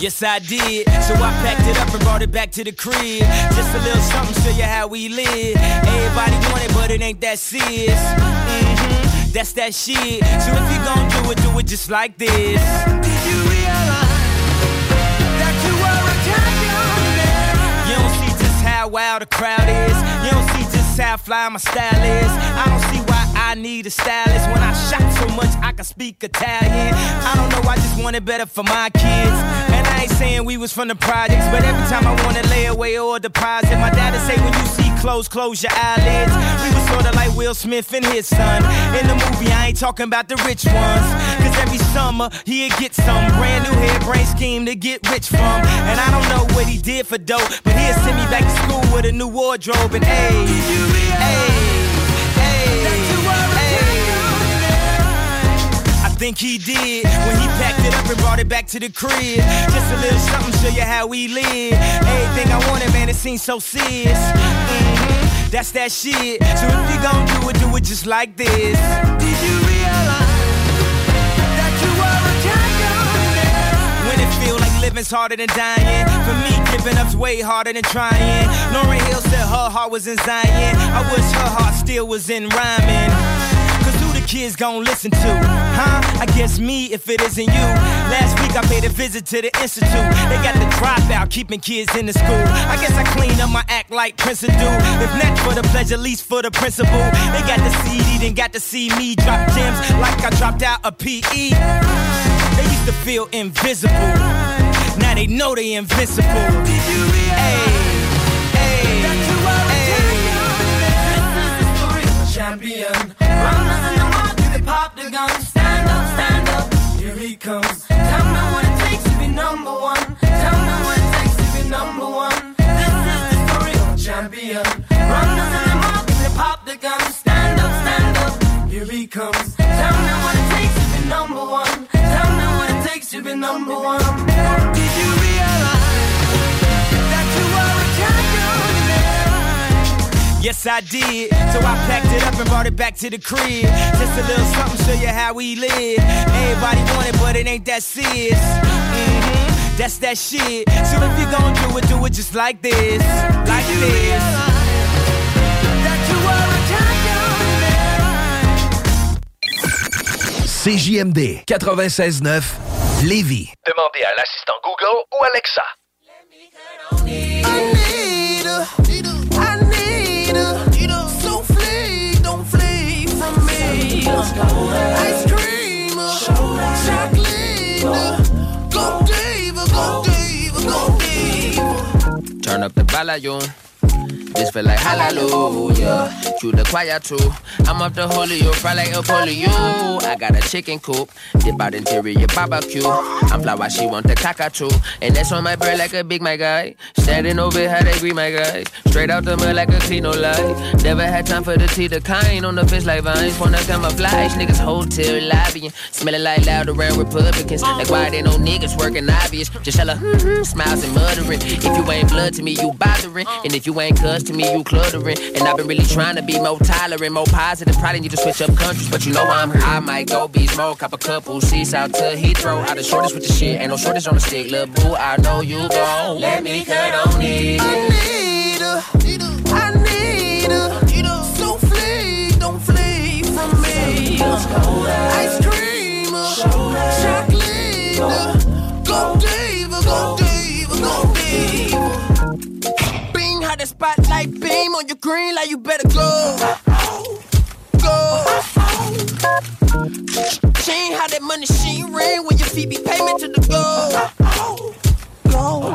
Yes, I did. So I packed it up and brought it back to the crib. Just a little something, show you how we live. Everybody want it, but it ain't that serious. hmm That's that shit. So if you gon' do it, do it just like this. Did you realize that you were a champion? You don't see just how wild the crowd is. You don't see just how fly my style is. I don't see why I need a stylist when I shot so much I can speak Italian. I don't know, I just want it better for my kids. Saying we was from the projects, but every time I wanna lay away or deposit, my dad'd say when you see clothes, close your eyelids. We was sorta like Will Smith and his son. In the movie, I ain't talking about the rich ones. Cause every summer he'd get some brand new hairbrain scheme to get rich from. And I don't know what he did for dope, but he'd send me back to school with a new wardrobe and hey, think he did when he packed it up and brought it back to the crib. Just a little something, show you how we live. Everything I wanted, man, it seems so serious. Mhm, That's that shit. So if you gon' do it, do it just like this. Did you realize that you were a champion in their eyes? When it feel like living's harder than dying. For me, giving up's way harder than trying. Lauren Hill said her heart was in Zion. I wish her heart still was in rhyming. Cause who the kids gon' listen to? Huh? I guess me if it isn't you. Last week I paid a visit to the institute. They got the dropout, keeping kids in the school. I guess I clean up my act like Prince do. If not for the pleasure, least for the principal. They got the CD, then got to see me drop gems like I dropped out a PE. They used to feel invisible. Now they know they invincible. Did you realize Hey, that you were a hey. champion pop the gun. Stand up, stand up, here he comes. Tell me what it takes to be number one. Tell me what it takes to be number one. This is the a champion. Runners in the market, they pop the gun. Stand up, stand up, here he comes. Tell me what it takes to be number one. Tell me what it takes to be number one. Did you realize Yes, I did. So I packed it up and brought it back to the crib. Just a little something, show you how we live. Everybody want it, but it ain't that serious. hmm That's that shit. So if you gon' do it, do it just like this. Like this. CJMD 96.9 Lévis. Demandez à l'assistant Google ou Alexa. Gala John. This feel like hallelujah. Cue the choir too. I'm up the holy, you fry like a polio. I got a chicken coop, dip out interior barbecue. I'm fly while she want the cockatoo. And that's on my bread like a big my guy. Standing over how they greet my guys. Straight out the mud like a clean no lie. Never had time for the tea, the kind on the fish like vines. Wanna camouflage, niggas hotel lobbying. Smelling like loud around Republicans. Like why they no niggas working obvious. Just hella mm-hmm, smiles and muttering. If you ain't blood to me, you bothering. And if you ain't cuz to me, you cluttering. And I've been really trying to be more tolerant, more positive. Probably need to switch up countries, but you know I'm here. I might go be smoke, cop a couple seats out to Heathrow. Out the shortest with the shit, ain't no shortage on the stick. Lil' boo, I know you gon' let me cut on it. I need her. I need her. So flee, don't flee from me. Ice cream, chocolate. Beam on your green light, you better go. Go. She ain't how that money, she ring when your feet be payment to the go. Go.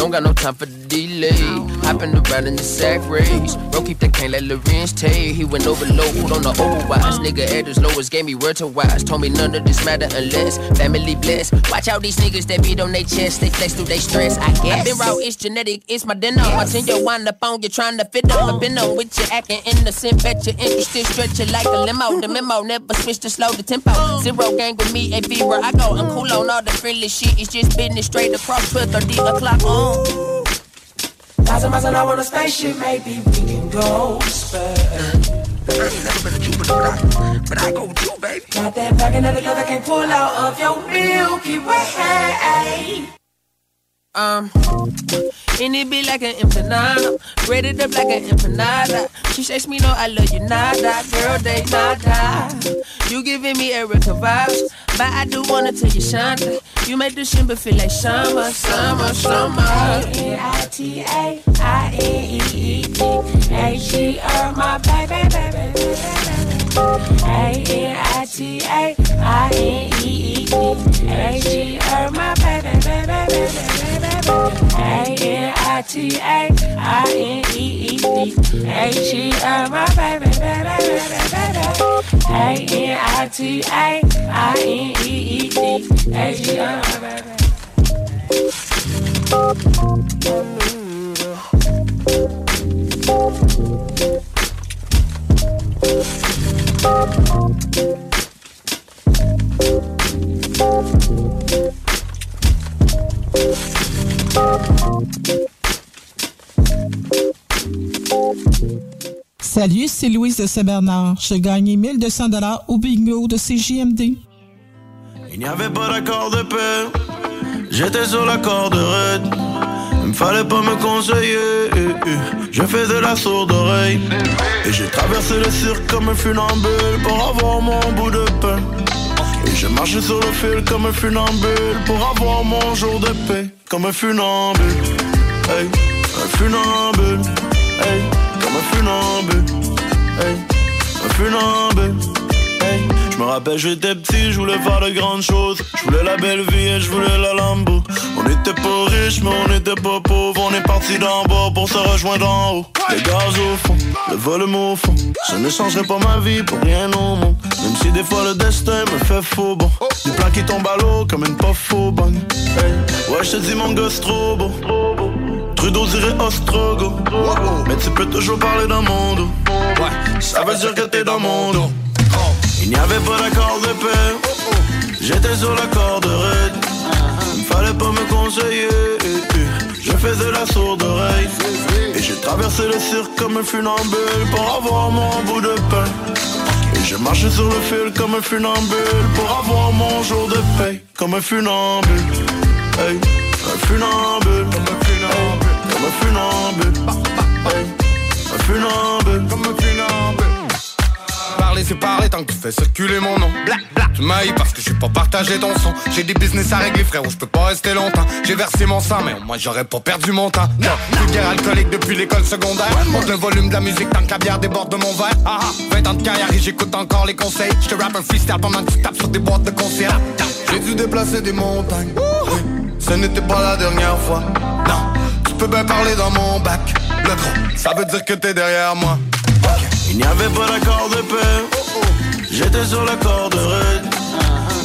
Don't got no time for the delay. Hopping around in the sack race. Bro, keep that cane like Lorenz Tay. He went over overload on the overwise. Nigga at his lowest gave me word to wise. Told me none of this matter unless family blessed. Watch out these niggas that beat on their chest. They flex through they stress, I guess. I been raw, it's genetic, it's my dinner. Watching your wind up on you trying to fit up. Been on with you acting innocent. Bet you interested, stretch it like a limo. The memo never switch to slow the tempo. Zero gang with me, a fever. I go, I'm cool on all the friendly shit. It's just business straight across 12 30 o'clock on. Thousand miles an hour on a spaceship, maybe we can go spur. I ain't never been a Cuban, but I, but I go with you, baby. Got that back another girl that can pull out of your Milky Way. Um, and it be like an empanada, braided up like an empanada. She says me no, I love you nada, girl they nada. You giving me Erica vibes, but I do wanna tell you Shanta. You make the shimmer feel like summer, summer, summer. N-I-T-A, I-N-E-E-D, H-E-R, my baby, baby, baby. A T A I D A G E my baby, baby, baby, a N I T A I N E E D H E R my baby, baby, baby, baby. My baby. Thank you. Salut, c'est Louise de Saint-Bernard. J'ai gagné 1200 dollars au bingo de CJMD. Il n'y avait pas d'accord de paix. J'étais sur la corde raide. Il me fallait pas me conseiller. Je fais de la sourde oreille. Et j'ai traversé le cirque comme un funambule pour avoir mon bout de pain. Et j'ai marché sur le fil comme un funambule pour avoir mon jour de paix. Comme un funambule. Hey, un funambule. Hey, comme un funambule. Hey, un funambule. Hey, je me rappelle, j'étais petit, je voulais faire de grandes choses. Je voulais la belle vie et je voulais la Lambo. On était pas riches, mais on était pas pauvres. On est parti d'en bas pour se rejoindre en haut. Les gaz au fond, le volume au fond. Je ne changerai pas ma vie pour rien au monde. Même si des fois le destin me fait faux bon. Des plans qui tombent à l'eau comme une puff faux bonne. Hey, ouais, je te dis mon gosse trop beau. Trudeau dirait Ostrogo. Mais tu peux toujours parler dans mon dos. Ouais, ça veut dire que t'es dans mon dos. Il n'y avait pas d'accord de paix. J'étais sur la corde raide. Il fallait pas me conseiller. Je faisais la sourde oreille. Et j'ai traversé le cirque comme un funambule pour avoir mon bout de pain. Et je marchais sur le fil comme un funambule pour avoir mon jour de paix. Comme un funambule. Hey, un funambule. Comme un funambule. Comme un un funambule. Comme un funambule. Parler c'est parler tant que tu fais circuler mon nom. Bla bla. Tu m'haïs parce que je suis pas partagé ton son J'ai des business à régler frérot je peux pas rester longtemps. J'ai versé mon sang mais moi j'aurais pas perdu mon temps. Non, guerre alcoolique depuis l'école secondaire. Monte le volume de la musique tant que la bière déborde de mon verre. Ah, ah, 20 ans de carrière et j'écoute encore les conseils. Je te rappe un freestyle pendant que tu tapes sur des boîtes de concert. J'ai dû déplacer des montagnes. Oui, Ce n'était pas la dernière fois. Non, tu peux bien parler dans mon bac. Le gros, ça veut dire que t'es derrière moi Il n'y avait pas d'accord de paix. J'étais sur la corde raide.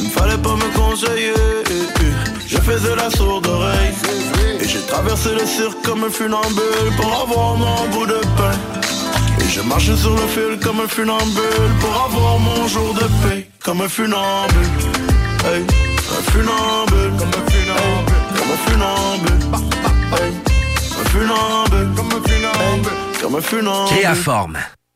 Il fallait pas me conseiller. Je faisais la sourde oreille. Et j'ai traversé le cirque comme un funambule pour avoir mon bout de pain. Et je marchais sur le fil comme un funambule pour avoir mon jour de paix. Comme un funambule. Hey, un funambule. Comme un funambule. Comme un funambule. Hey, un funambule. Comme un funambule. Comme un funambule. Créaforme.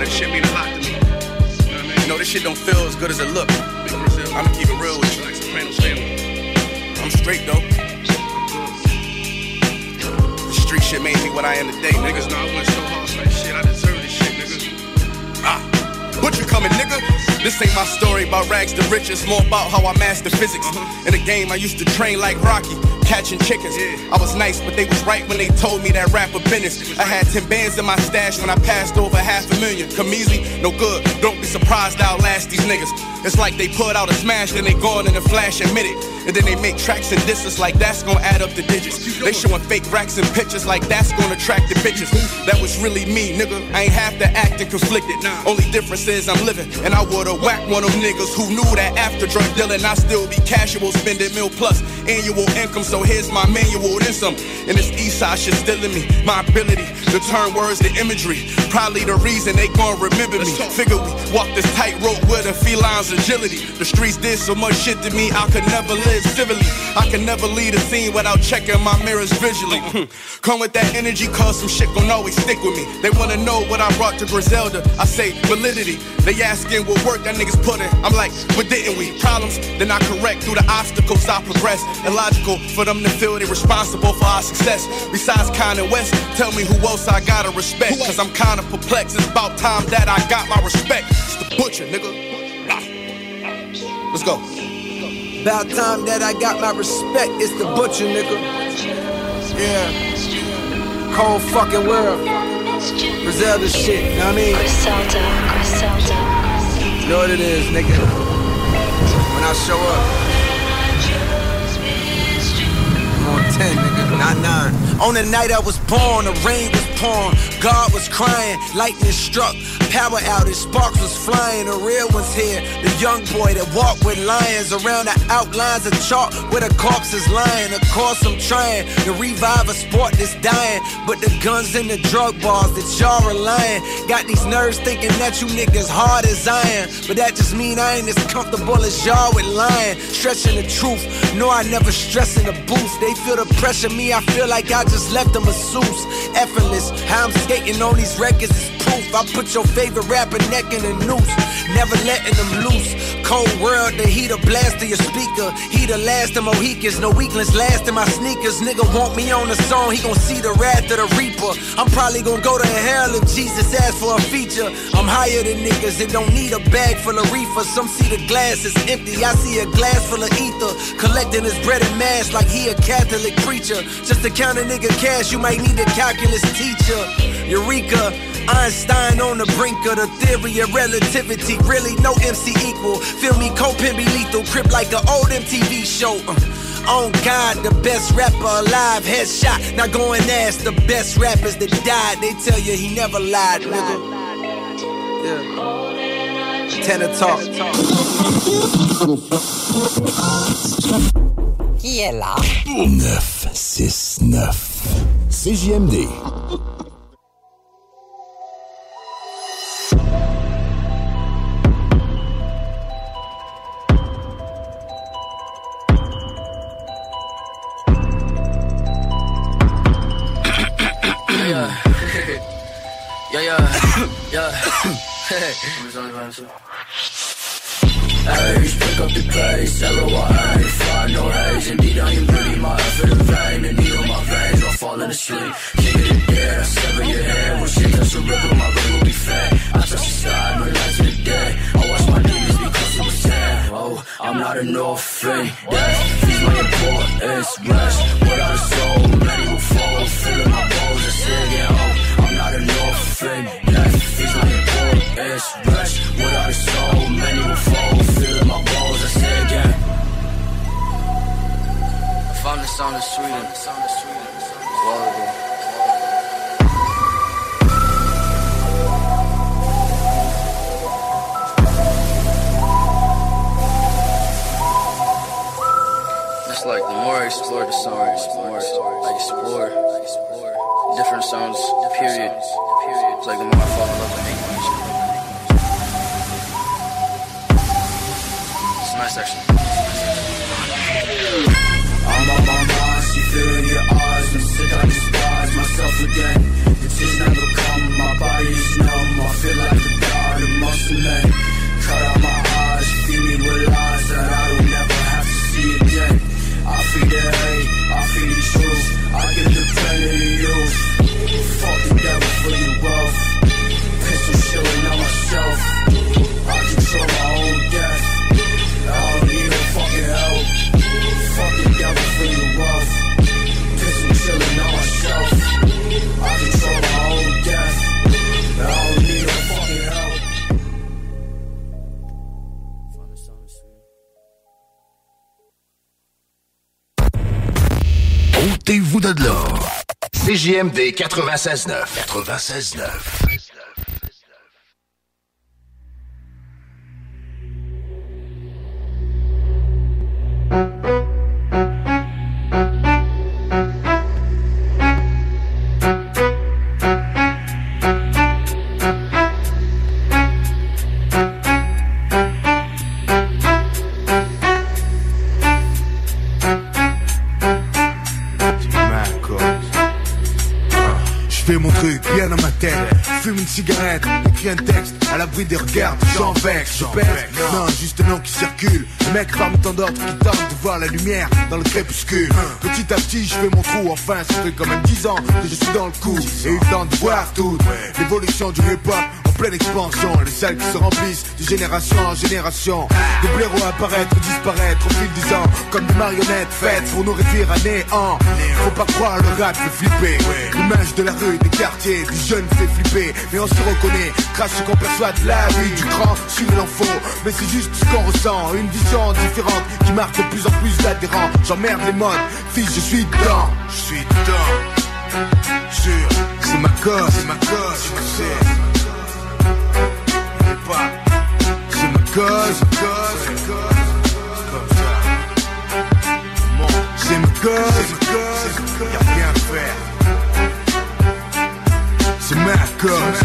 That shit mean a lot to me. You know, this shit don't feel as good as it look. I'ma keep it real with you. Like Sopranos family. I'm straight though. The street shit made me what I am today. Niggas know I went so hard for that shit. I deserve this shit, nigga. Ah. Butcher coming, nigga. This ain't my story about rags to riches, more about how I mastered physics. In the game, I used to train like Rocky, catching chickens. I was nice, but they was right when they told me that rapper business. I had 10 bands in my stash when I passed over half a million. Come easy, no good. Don't be surprised I'll last these niggas. It's like they put out a smash, then they gone in a flash, admit it. And then they make tracks and disses like that's gonna add up the digits. They showing fake racks and pictures like that's gonna attract the bitches. That was really me, nigga. I ain't have to act and conflicted. Only difference is I'm living, and I would've whacked one of them niggas who knew that after drug dealing, I still be casual, spending mil plus annual income. So here's my manual, then some. And this east side shit still in me. My ability to turn words to imagery. Probably the reason they gon' remember me. Figure we walk this tightrope with a feline's agility. The streets did so much shit to me, I could never live civilly. I could never lead a scene without checking my mirrors visually. Come with that energy, cause some shit gon' always stick with me. They wanna know what I brought to Griselda. I say validity. They asking what work that niggas put in. I'm like, what didn't we? Problems, then I correct through the obstacles I progress. Illogical for them to feel they responsible for our success. Besides Kanye West, tell me who else I gotta respect. Cause I'm kinda perplexed. It's about time that I got my respect. It's the butcher, nigga. Let's go. About time that I got my respect. It's the butcher, nigga. Yeah. Cold fucking world. Griselda shit, you know what I mean? Griselda, Griselda. You know what it is, nigga. When I show up, I'm on 10, nigga, not 9. On the night I was born, the rain was God was crying, lightning struck, power outage, sparks was flying, the real one's here. The young boy that walked with lions around the outlines of chalk where the corpse is lying. Of course, I'm trying to revive a sport that's dying, but the guns and the drug bars that y'all relying got these nerves thinking that you niggas hard as iron. But that just mean I ain't as comfortable as y'all with lying, stretching the truth. No, I never stress in the booth. They feel the pressure, me, I feel like I just left them a masseuse. Effortless, how I'm skating on these records is proof. I put your favorite rapper neck in a noose, never letting them loose. Cold world, the heat of blast to your speaker. He the last of Mohicans, no weaklings last in my sneakers. Nigga want me on the song, he gon' see the wrath of the reaper. I'm probably gon' go to hell if Jesus asks for a feature. I'm higher than niggas that don't need a bag full of reefer. Some see the glass is empty, I see a glass full of ether. Collecting his bread and mass like he a Catholic preacher. Just to count a nigga cash, you might need a calculus teacher. Eureka. Einstein on the brink of the theory of relativity. Really, no MC equal. Feel me, Copin be lethal. Crip like an old MTV show. Uh, on God, the best rapper alive. Headshot. Now go and ask the best rappers that died. They tell you he never lied, nigga. Yeah. Tenor talk. Qui est là? 969 CJMD. Yeah, yeah, yeah. Hey, pick up the pace, L-O-I-A, find no haze Indeed, I am bleeding my effort in vain. The needle in my veins, I'm falling asleep. King of the dead, I sever your head When shit touch the river, my ring will be fed I touch the sky, no light to the day. I watch my demons because it was sad Oh, I'm not an orphan that's, my importance. Rest without a soul, many will fall. Feeling my bones, I say again nothing left. Feels like a cold ass rush. What I saw many will fall. Feeling my balls, I say again. I found this on the street. Well, yeah. It's like the more I explore, the more I explore. I explore different sounds, period. It's like the motherfucker love to make. It's a nice section. I'm on my mind. feel in your eyes, I'm sick I despise myself again. CJMD 96.9. 96.9. дым сигарет. Écris un texte à l'abri des regards. J'en vexe, je pèse. Non, juste un nom qui circule. Le mec parmi tant d'autres qui tentent de voir la lumière dans le crépuscule. Petit à petit, je fais mon trou. Enfin, ça fait quand même 10 ans que je suis dans le coup. Et eu le temps de voir tout. L'évolution du hip-hop en pleine expansion. Les salles qui se remplissent de génération en génération. Des blaireaux apparaître, disparaître au fil des ans. Comme des marionnettes faites pour nous réduire à néant. Faut pas croire le rap fait flipper. L'image de la rue, des quartiers, des jeunes fait flipper. Mais on se reconnaît à ce qu'on perçoit de la vie du grand sur l'info. Mais c'est juste ce qu'on ressent. Une vision différente qui marque de plus en plus d'adhérents. J'emmerde les modes. Fils, je suis dedans. Je suis dedans. C'est ma cause, c'est ma cause, je sais. Pas, c'est ma cause, cause, cause, c'est ma cause, y'a rien à faire. C'est ma cause,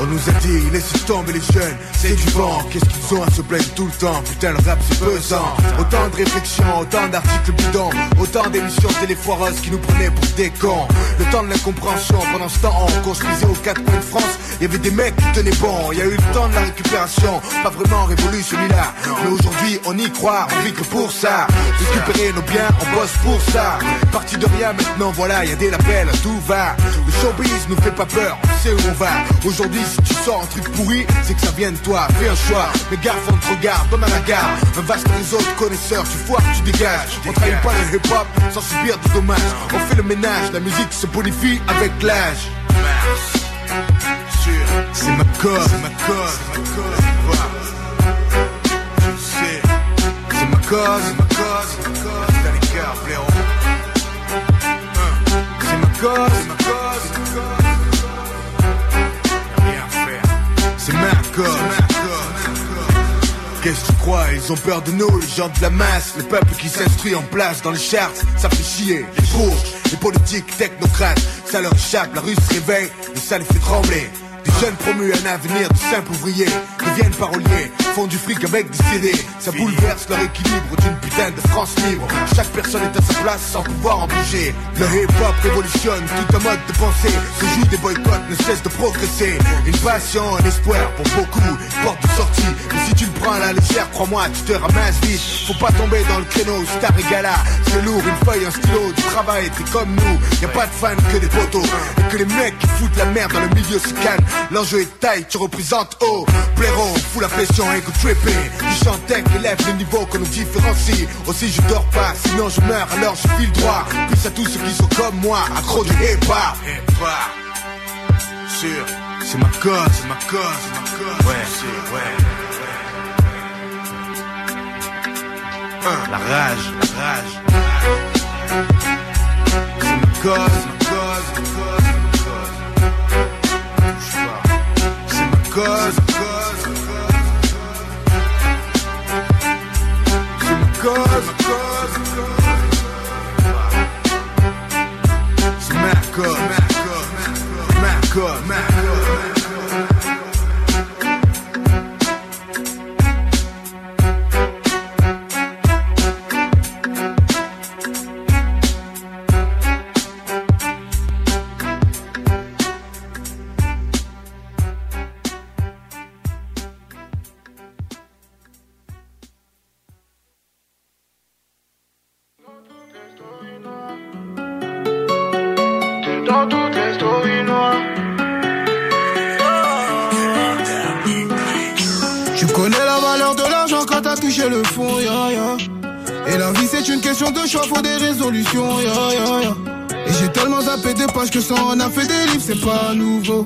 On nous a dit, laissez tomber les jeunes, c'est du vent. Qu'est-ce qu'ils ont à se plaindre tout le temps? Putain, le rap c'est pesant. Autant de réflexions, autant d'articles bidons, autant d'émissions téléfoireuses qui nous prenaient pour des cons. Le temps de l'incompréhension, pendant ce temps, on construisait aux quatre coins de France. Il y avait des mecs qui tenaient bon, il y a eu le temps de la récupération, pas vraiment révolu celui-là. Mais aujourd'hui, on y croit, on vit que pour ça. Récupérer nos biens, on bosse pour ça. Parti de rien maintenant, voilà, il y a des labels, tout va. Le showbiz nous fait pas peur, on sait où on va. Aujourd'hui, si tu sors un truc pourri, c'est que ça vient de toi. Fais un choix, mais gaffe, on te regarde, comme à la gare. Un vaste réseau de connaisseurs, tu foires, tu dégages. On travaille pas le hip-hop sans subir de dommages. On fait le ménage, la musique se bonifie avec l'âge. C'est ma cause, c'est ma cause, c'est ma cause. C'est ma cause, c'est ma cause, c'est ma cause. Dans les cœurs, blaireau. Hein. C'est ma cause, c'est ma cause, c'est ma cause. C'est. Qu'est-ce que tu crois? Ils ont peur de nous, les gens de la masse. Le peuple qui s'instruit en place dans les charts Ça fait chier, les bourges, les politiques, technocrates Ça leur échappe, la rue se réveille Et ça les fait trembler des jeunes promus un avenir de simples ouvriers Deviennent paroliers, font du fric avec des CD Ça bouleverse leur équilibre d'une putain de France libre. Chaque personne est à sa place sans pouvoir en bouger Le hip-hop révolutionne tout un mode de pensée. Se joue des boycotts ne cesse de progresser. Une passion, un espoir pour beaucoup. Porte de sortie, mais si tu le prends à la légère Crois-moi, tu te ramasses vite. Faut pas tomber dans le créneau, star et gala C'est lourd, une feuille, un stylo, du travail T'es comme nous, y a pas de fans que des potos Et que les mecs qui foutent la merde dans le milieu se calment L'enjeu est taille, tu représentes haut Blaireau, fous la pression et que trippé Du chantec élève le niveau qu'on nous différencie. Aussi je dors pas, sinon je meurs alors je file droit. Plus à tous ceux qui sont comme moi, accro du hip-hop. Hip-hop Sûr, c'est ma cause, c'est ma cause, c'est ma cause. Ouais, c'est, ouais. Hein, La rage, la rage. C'est ma cause, c'est ma cause, c'est ma cause, God. Some good. Some Mac good. Mac good. Mac good. Mac good. Pages que ça en a fait des livres, c'est pas nouveau.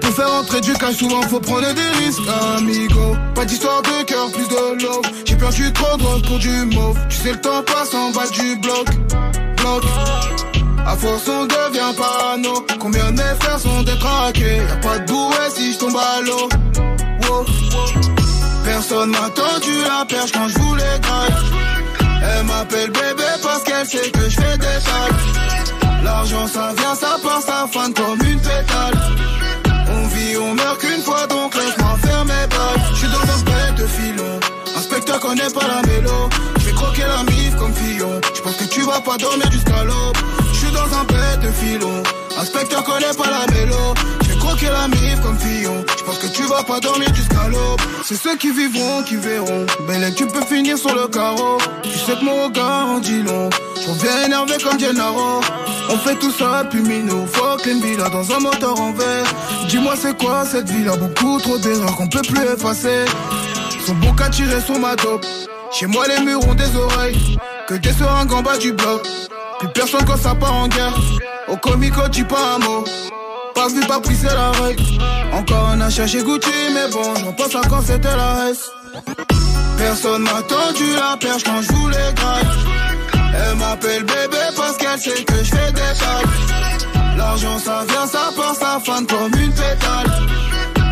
Pour faire entrer du cash, souvent faut prendre des risques, amigo. Pas d'histoire de cœur, plus de love. J'ai perdu trop de drogue pour du mauve. Tu sais, le temps passe en bas du bloc. Bloc. À force, on devient parano. Combien de mes frères sont détraqués? Y'a pas de bouée si je tombe à l'eau. Personne m'a tendu la perche quand je voulais graille. Elle m'appelle bébé parce qu'elle sait que je fais des tailles. L'argent ça vient, ça part, ça fane comme une pétale. On vit, on meurt qu'une fois, donc laisse-moi faire mes bails. J'suis dans un bête de filon. Inspecteur connaît pas la mélo. J'vais croquer la mif comme Fillon. J'pense que tu vas pas dormir jusqu'à l'aube. J'suis dans un bête de filon. Inspecteur connaît pas la mélo. Croquer la mif comme Fillon. J'pense que tu vas pas dormir jusqu'à l'aube. C'est ceux qui vivront qui verront. Belle, tu peux finir sur le carreau. Tu sais que mon regard en dit long. J'reviens énervé comme Gennaro. On fait tout ça puis minou. Fuck une villa dans un moteur en verre. Dis-moi c'est quoi cette villa? Beaucoup trop d'erreurs qu'on peut plus effacer. Son bon qu'à tirer sur ma dope. Chez moi les murs ont des oreilles. Que des seringues en bas du bloc. Plus personne quand ça part en guerre. Au comico dis pas un mot. Pas vu, pas pris, c'est la règle. Encore un achat chez Gucci, mais bon, j'en pense à quand c'était la S. Personne m'a tendu la perche quand je voulais graille. Elle m'appelle bébé parce qu'elle sait que je fais des tailles. L'argent ça vient, ça part, ça fane comme une pétale.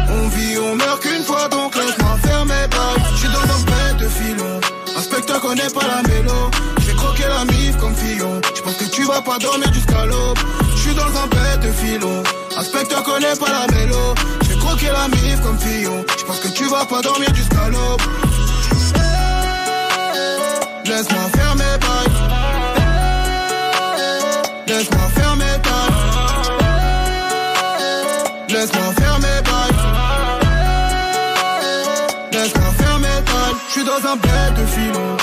On vit, on meurt qu'une fois, donc laisse-moi faire mes bails. J'suis dans un bête de filon. Inspecteur connaît pas la mélo. J'vais croquer la mif comme Fillon. J'pense que tu vas pas dormir jusqu'à l'aube. J'suis dans un bête de filon. Inspecteur connaît pas la mélo. J'vais croquer la mif comme Fillon. J'pense que tu vas pas dormir jusqu'à l'aube. Laisse-moi faire mes bails. Laisse-moi faire mes bails. Laisse-moi faire mes bails. Laisse-moi faire mes bails. J'suis dans un bête de filon.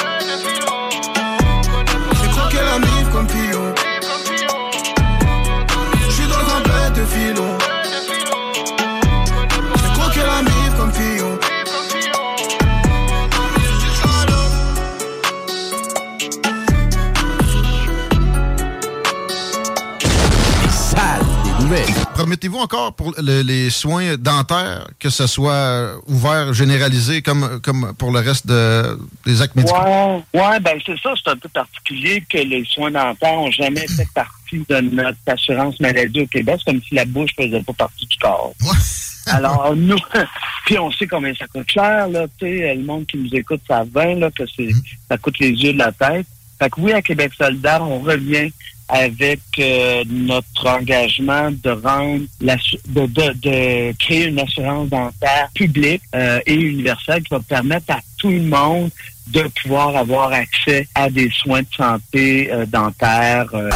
Nouvelles. Promettez-vous encore pour le- les soins dentaires que ce soit ouvert, généralisé comme, comme pour le reste de- des actes médicaux? Ouais, ouais, ben c'est ça, c'est un peu particulier que les soins dentaires n'ont jamais fait partie de notre assurance maladie au Québec. C'est comme si la bouche faisait pas partie du corps. Alors, nous, puis on sait combien ça coûte cher, là, tu sais, le monde qui nous écoute, ça va, là, que c'est, ça coûte les yeux de la tête. Fait que oui, à Québec solidaire, on revient avec euh, notre engagement de rendre l'assu- de, de, de créer une assurance dentaire publique euh, et universelle qui va permettre à tout le monde de pouvoir avoir accès à des soins de santé euh, dentaires. euh.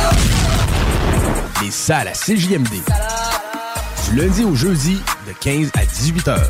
Les salles à CJMD. Du lundi au jeudi, de 15 à 18 heures.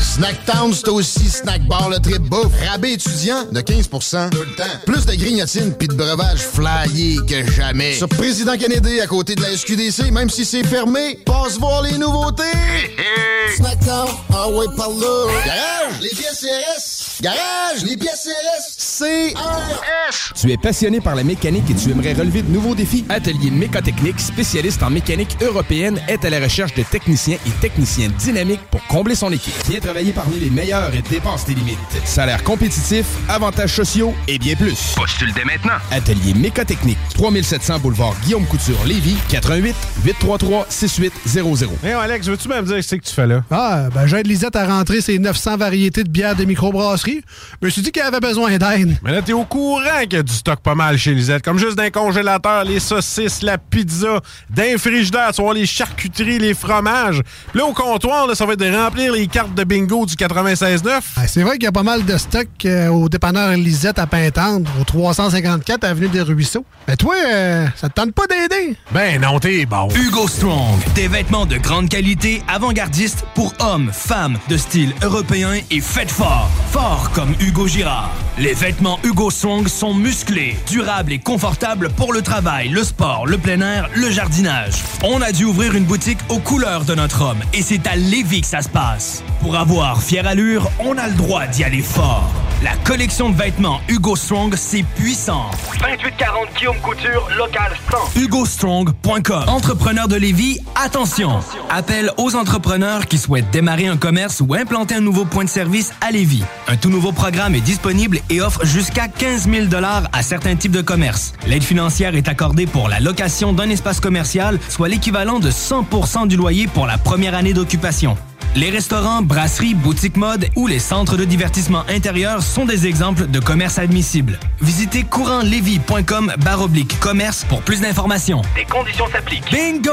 Snacktown, c'est aussi Snack Bar le trip bouffe. Rabais étudiant de 15 Tout le temps. Plus de grignotines puis de breuvages flyés que jamais. Sur Président Kennedy, à côté de la SQDC, même si c'est fermé, passe voir les nouveautés. Snacktown, ah ouais, par là. Garage, les pièces CRS. Garage, les pièces CRS. CRS. Tu es passionné par la mécanique et tu aimerais relever de nouveaux défis? Atelier Mécotechnique, spécialiste en mécanique européenne, est à la recherche de techniciens et techniciens dynamiques pour combler son équipe. Viens travailler parmi les meilleurs et dépasse tes limites. Salaire compétitif, avantages sociaux et bien plus. Postule dès maintenant. Atelier Mécotechnique, 3700 boulevard Guillaume Couture, Lévis, 88 833 6800. Mais Alex, veux-tu même dire ce que tu fais là? Ah, ben j'aide Lisette à rentrer ses 900 variétés de bières de microbrasserie. Je me suis dit qu'elle avait besoin d'aide. Mais là, t'es au courant qu'il y a du stock pas mal chez Lisette. Comme juste d'un congélateur, les saucisses, la pizza, d'un frigidaire, tu voir les charcuteries, les fromages. Puis là, au comptoir, là, ça va être de remplir les cartes de bingo du 96.9. Ah, c'est vrai qu'il y a pas mal de stock euh, au dépanneur Lisette à Pintendre, au 354 Avenue des Ruisseaux. Mais toi, euh, ça te tente pas d'aider? Ben non, t'es bon. Hugo Strong, des vêtements de grande qualité, avant-gardistes pour hommes, femmes, de style européen et faites fort. Fort comme Hugo Girard. Les vêtements Hugo Strong sont musclés, durables et confortables pour le travail, le sport, le plein air, le jardinage. On a dû ouvrir une boutique aux couleurs de notre homme et c'est à Lévis que ça se passe. Pour avoir fière allure, on a le droit d'y aller fort. La collection de vêtements Hugo Strong, c'est puissant. 2840 Guillaume Couture, local 100. HugoStrong.com Entrepreneurs de Lévis, attention! Appel aux entrepreneurs qui souhaitent démarrer un commerce ou implanter un nouveau point de service à Lévis. Un tout nouveau programme est disponible et offre jusqu'à 15 000 à certains types de commerces. L'aide financière est accordée pour la location d'un espace commercial, soit l'équivalent de 100% du loyer pour la première année d'occupation. Les restaurants, brasseries, boutiques mode ou les centres de divertissement intérieur sont des exemples de commerces admissibles. Visitez courantlevis.com baroblique commerce pour plus d'informations. Des conditions s'appliquent. Bingo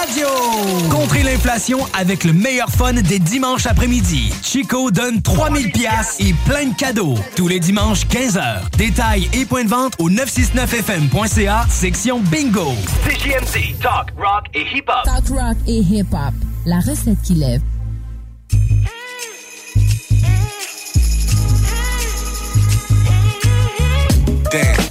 Radio! Contrez l'inflation avec le meilleur fun des dimanches après-midi. Chico donne 3000 pièces et plein de cadeaux. Tous les dimanches 15h. Détails et points de vente au 969fm.ca, section Bingo. CJMD, talk, rock et hip-hop. Talk rock et hip-hop. La recette qui lève. Damn.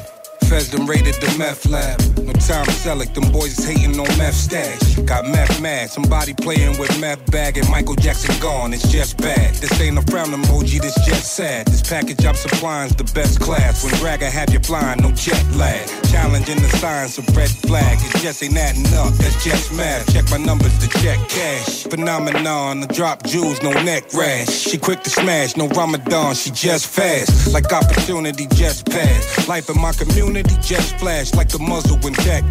Feds them raided the meth lab. No time to sell it, them boys is hating on meth stash. Got meth mad, somebody playing with meth bag and Michael Jackson gone, it's just bad. This ain't a frown emoji, this just sad. This package I'm supplying's the best class. When Ragga have you flying, no jet lag. Challenging the signs of red flag, it just ain't adding up, that's just math. Check my numbers to check cash. Phenomenon, the drop jewels, no neck rash. She quick to smash, no Ramadan, she just fast. Like opportunity just passed. Life in my community just flash like the muzzle when Jack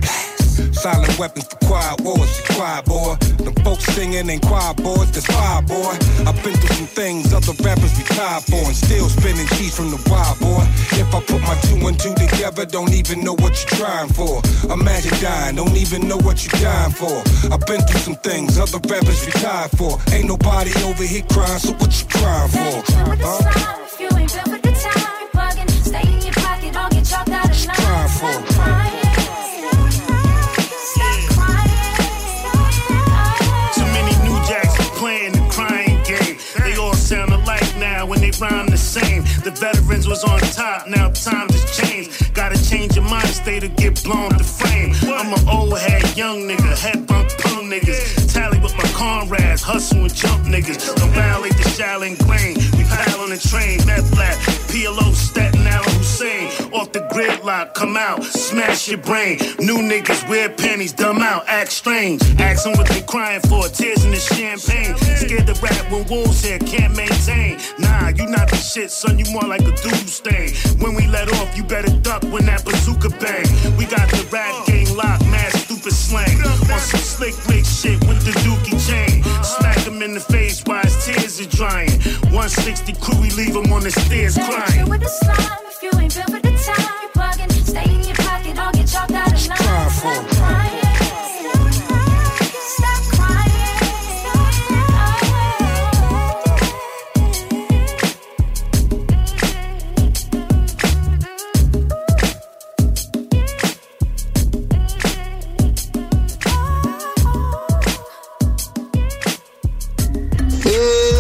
Silent weapons for quiet wars, quiet boy. The folks singing in quiet boys, that's fire boy. I've been through some things other rappers retire for and still spinning cheese from the wild boy. If I put my two and two together, don't even know what you're trying for. Imagine dying, don't even know what you're dying for. I've been through some things other rappers retire for. Ain't nobody over here crying, so what you crying for? Huh? If you ain't built for the time, bugging, stay in your pocket, get chalked for. Too many new jacks playing the crying game. They all sound alike now when they rhyme the same. The veterans was on top, now times has changed. Gotta change your mind state to get blown to frame. I'm an old head, young nigga, head bump punk niggas. Tally with my comrades, hustle and jump niggas. Don't violate the Shaolin grain. We pile on the train, meth lab, PLO, Staten Island, Hussein. Off the gridlock, come out, smash your brain. New niggas wear panties, dumb out, act strange. Ask them what they crying for, tears in the champagne. Scared to rap when wolves here can't maintain. Nah, you not the shit, son, you more like a dude stain. When we let off, you better duck when that bazooka bang. We got the rap game locked, mad stupid slang. On some slick Rick shit with the dookie chain. Smack him in the face his tears are drying. 160 crew, we leave them on the stairs crying. With the slime, if you ain't built for the time, you bugging. Stay in your pocket, I'll get chopped out of line. Stop crying. Yeah.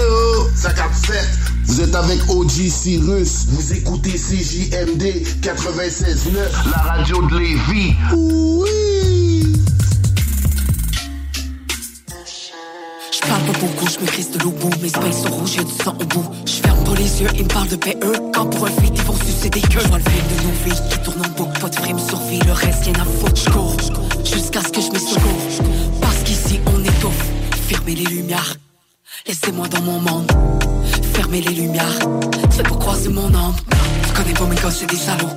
Vous êtes avec OG Cyrus. Vous écoutez CJMD 96.9, la radio de Lévis. Oui. Je parle pas beaucoup, je maîtrise de l'oubou. Mes spells sont rouges, y'a du sang au bout. Je ferme pas les yeux, ils me parlent de PE. Quand pour un flic, ils vont sucer des queues. Je vois le film de nos vies qui tourne en boucle. Pas de frime survie, le reste, y'en a foutre. Je jusqu'à ce que je me. Parce qu'ici, on étouffe. Fermez les lumières laissez-moi dans mon monde. Fermez les lumières, c'est pour croiser mon ombre. Tu connais pas mes gosses, c'est des salauds.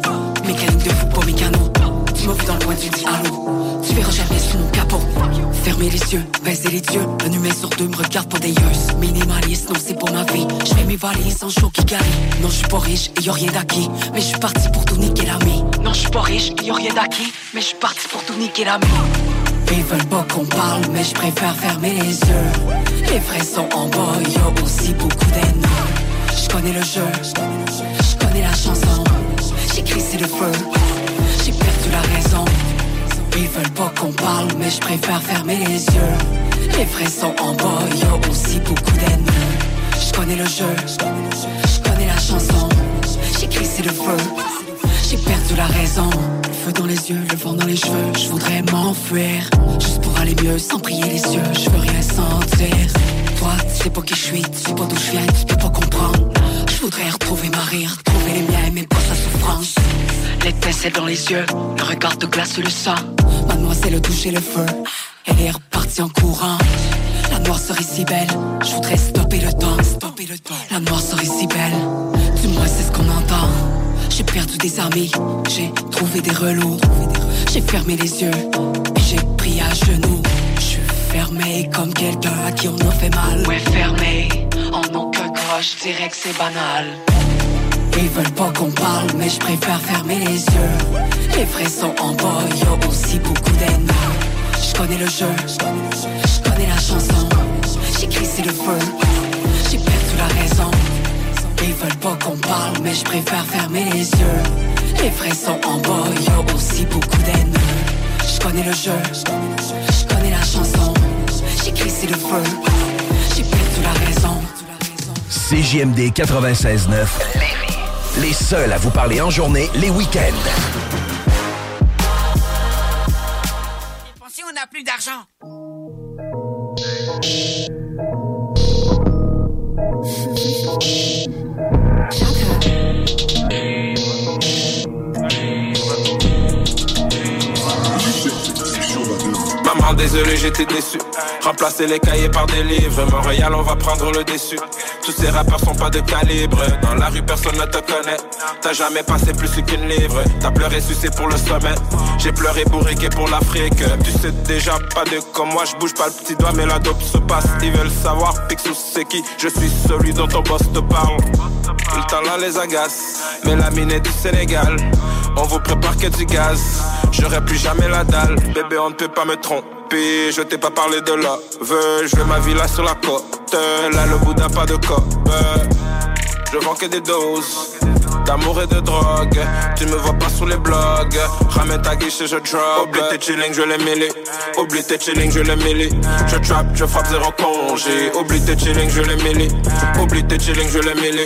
Mécanique de fou, pas mécano. Tu m'as vu dans le coin, tu dis allô. Tu verras jamais sous mon capot. Fermez les yeux, baisez les yeux. Un humain sur deux me regarde pas d'ailleurs. Minimaliste, non, c'est pour ma vie. Je fais mes valises sans chaud qui gagne. Non, je suis pas riche et y a rien d'acquis. Mais je suis parti pour tout niquer l'ami. Non, je suis pas riche et y a rien d'acquis. Mais je suis parti pour tout niquer l'ami. Ils veulent pas qu'on parle, mais je préfère fermer les yeux. Les vrais sont en bas, y a aussi beaucoup d'ennemis. Je connais le jeu, je connais la chanson. J'écris c'est le feu, j'ai perdu la raison. Ils veulent pas qu'on parle, mais je préfère fermer les yeux. Les vrais sont en bas, y a aussi beaucoup d'ennemis. Je connais le jeu, je connais la chanson. J'écris c'est le feu, perdu la raison. Le feu dans les yeux, le vent dans les cheveux. Je voudrais m'enfuir, juste pour aller mieux, sans prier les yeux. Je veux rien sentir. Toi, sais pas qui je suis, sais pas d'où je viens, tu peux pas comprendre. Je voudrais retrouver ma rire, trouver les miens, mais pas sa souffrance. L'étincelle dans les yeux, le regard de glace le sang. Mademoiselle a touché le feu, elle est repartie en courant. La noire serait si belle, je voudrais stopper le temps, stopper le temps. La noire serait si belle, du moins c'est ce qu'on entend. J'ai perdu des amis, j'ai trouvé des relous. J'ai fermé les yeux, j'ai pris à genoux. Je suis fermé comme quelqu'un à qui on a fait mal. Ouais, fermé, en aucun cas, je dirais que c'est banal. Ils veulent pas qu'on parle, mais je préfère fermer les yeux. Les vrais sont en bas, y a aussi beaucoup d'ennemis. Je connais le jeu, je connais la chanson. J'écris c'est le feu, j'ai perdu la raison. Ils veulent pas qu'on parle, mais je préfère fermer les yeux. Les vrais sont en bas, y a aussi beaucoup d'ennemis. Je connais le jeu, je connais la chanson. J'écris c'est le feu, j'ai perdu la raison. CJMD 96.9. Les seuls à vous parler en journée, les week-ends. Si on n'a plus d'argent. Désolé, j'étais déçu. Remplacer les cahiers par des livres. Montréal, on va prendre le déçu. Tous ces rappeurs sont pas de calibre. Dans la rue, personne ne te connaît. T'as jamais passé plus qu'une livre. T'as pleuré, sucé pour le sommet. J'ai pleuré bourriqué pour l'Afrique. Tu sais déjà pas de comme moi, je bouge pas le petit doigt, mais la dope se passe. Ils veulent savoir, Picsou, c'est qui? Je suis celui dont ton boss te parle. Le talent les agace, mais la mine est du Sénégal. On vous prépare que du gaz. J'aurai plus jamais la dalle. Bébé, on ne peut pas me tromper. Je t'ai pas parlé de love. Je veux ma villa sur la côte. Là, le boudin, pas de cop. Je vends que des doses d'amour et de drogue. Tu me vois pas sur les blogs. Ramène ta guiche et je drop. Oublie tes chilling, je les mêlé. Oublie tes chilling, je les mêlé. Je trap, je frappe zéro congé. Oublie tes chilling, je les mêlé. Oublie tes chilling, je les mêlé.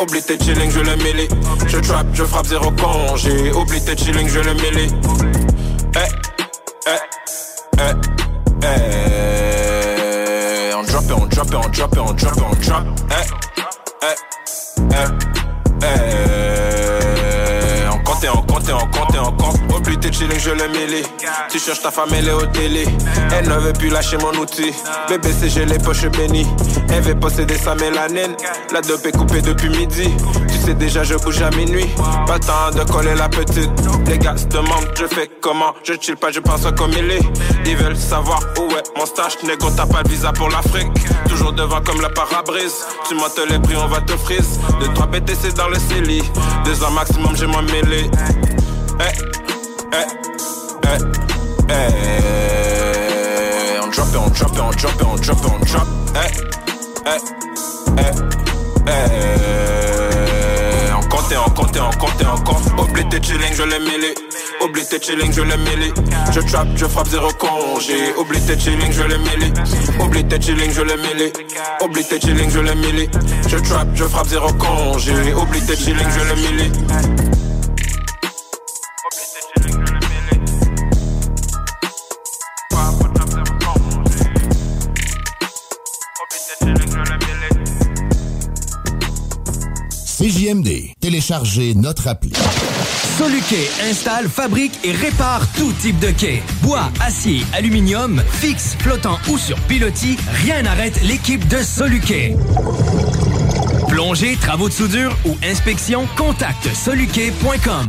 Oublie tes chilling, je les mêlé. Je trap, je frappe zéro congé. Oublie tes chilling, je les mêlé. Eh, eh, eh, eh. On drop it, on drop it, on drop it, on drop it, on drop. Eh, eh, eh. Eh, on compte on compte on compte et on compte. Oublie tes chilling, je l'ai mêlé. Tu cherches ta femme, elle est au télé. Elle ne veut plus lâcher mon outil. Bébé, c'est j'ai les poches bénies. Elle veut posséder sa mélanine. La dope est coupée depuis midi. Tu sais déjà, je bouge à minuit. Pas le temps de coller la petite. Les gars se demandent, je fais comment? Je chill pas, je pense comme il est. Ils veulent savoir où est mon stage. Négo, t'as pas de visa pour l'Afrique. Toujours devant comme la parabrise. Tu montes les prix, on va te frise. De 3 BTC dans le CELI. Deux ans maximum, j'ai moins mêlé. Eh, eh, eh. On drop it, on drop it, on drop it, on drop it, on drop. Eh, eh. On compte et on compte et on compte et on compte. Oublie tes chilling, je l'ai mêlé. Oublie tes chilling, je l'ai mêlé. Je trap, je frappe zéro congé. Oublie tes chilling, je l'ai mêlé. Oublie tes chilling, je l'ai mêlé. Oublie tes chilling, je l'ai mêlé. Je trap, je frappe zéro congé. Oublie tes chilling, je l'ai mêlé. CJMD. Téléchargez notre appli. Soluquet installe, fabrique et répare tout type de quai. Bois, acier, aluminium, fixe, flottant ou sur pilotis, rien n'arrête l'équipe de Soluquet. Plongée, travaux de soudure ou inspection, contacte soluquet.com.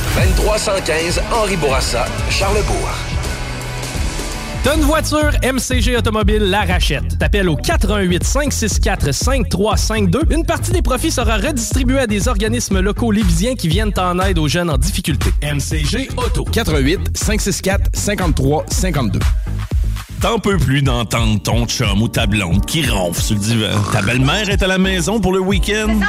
2315 Henri Bourassa, Charlebourg. T'as une voiture, MCG Automobile la rachète. T'appelles au 88 564 5352. Une partie des profits sera redistribuée à des organismes locaux lévisiens qui viennent en aide aux jeunes en difficulté. MCG Auto. 88 564 53 52. T'en peux plus d'entendre ton chum ou ta blonde qui ronfle sur le divan. Ta belle-mère est à la maison pour le week-end.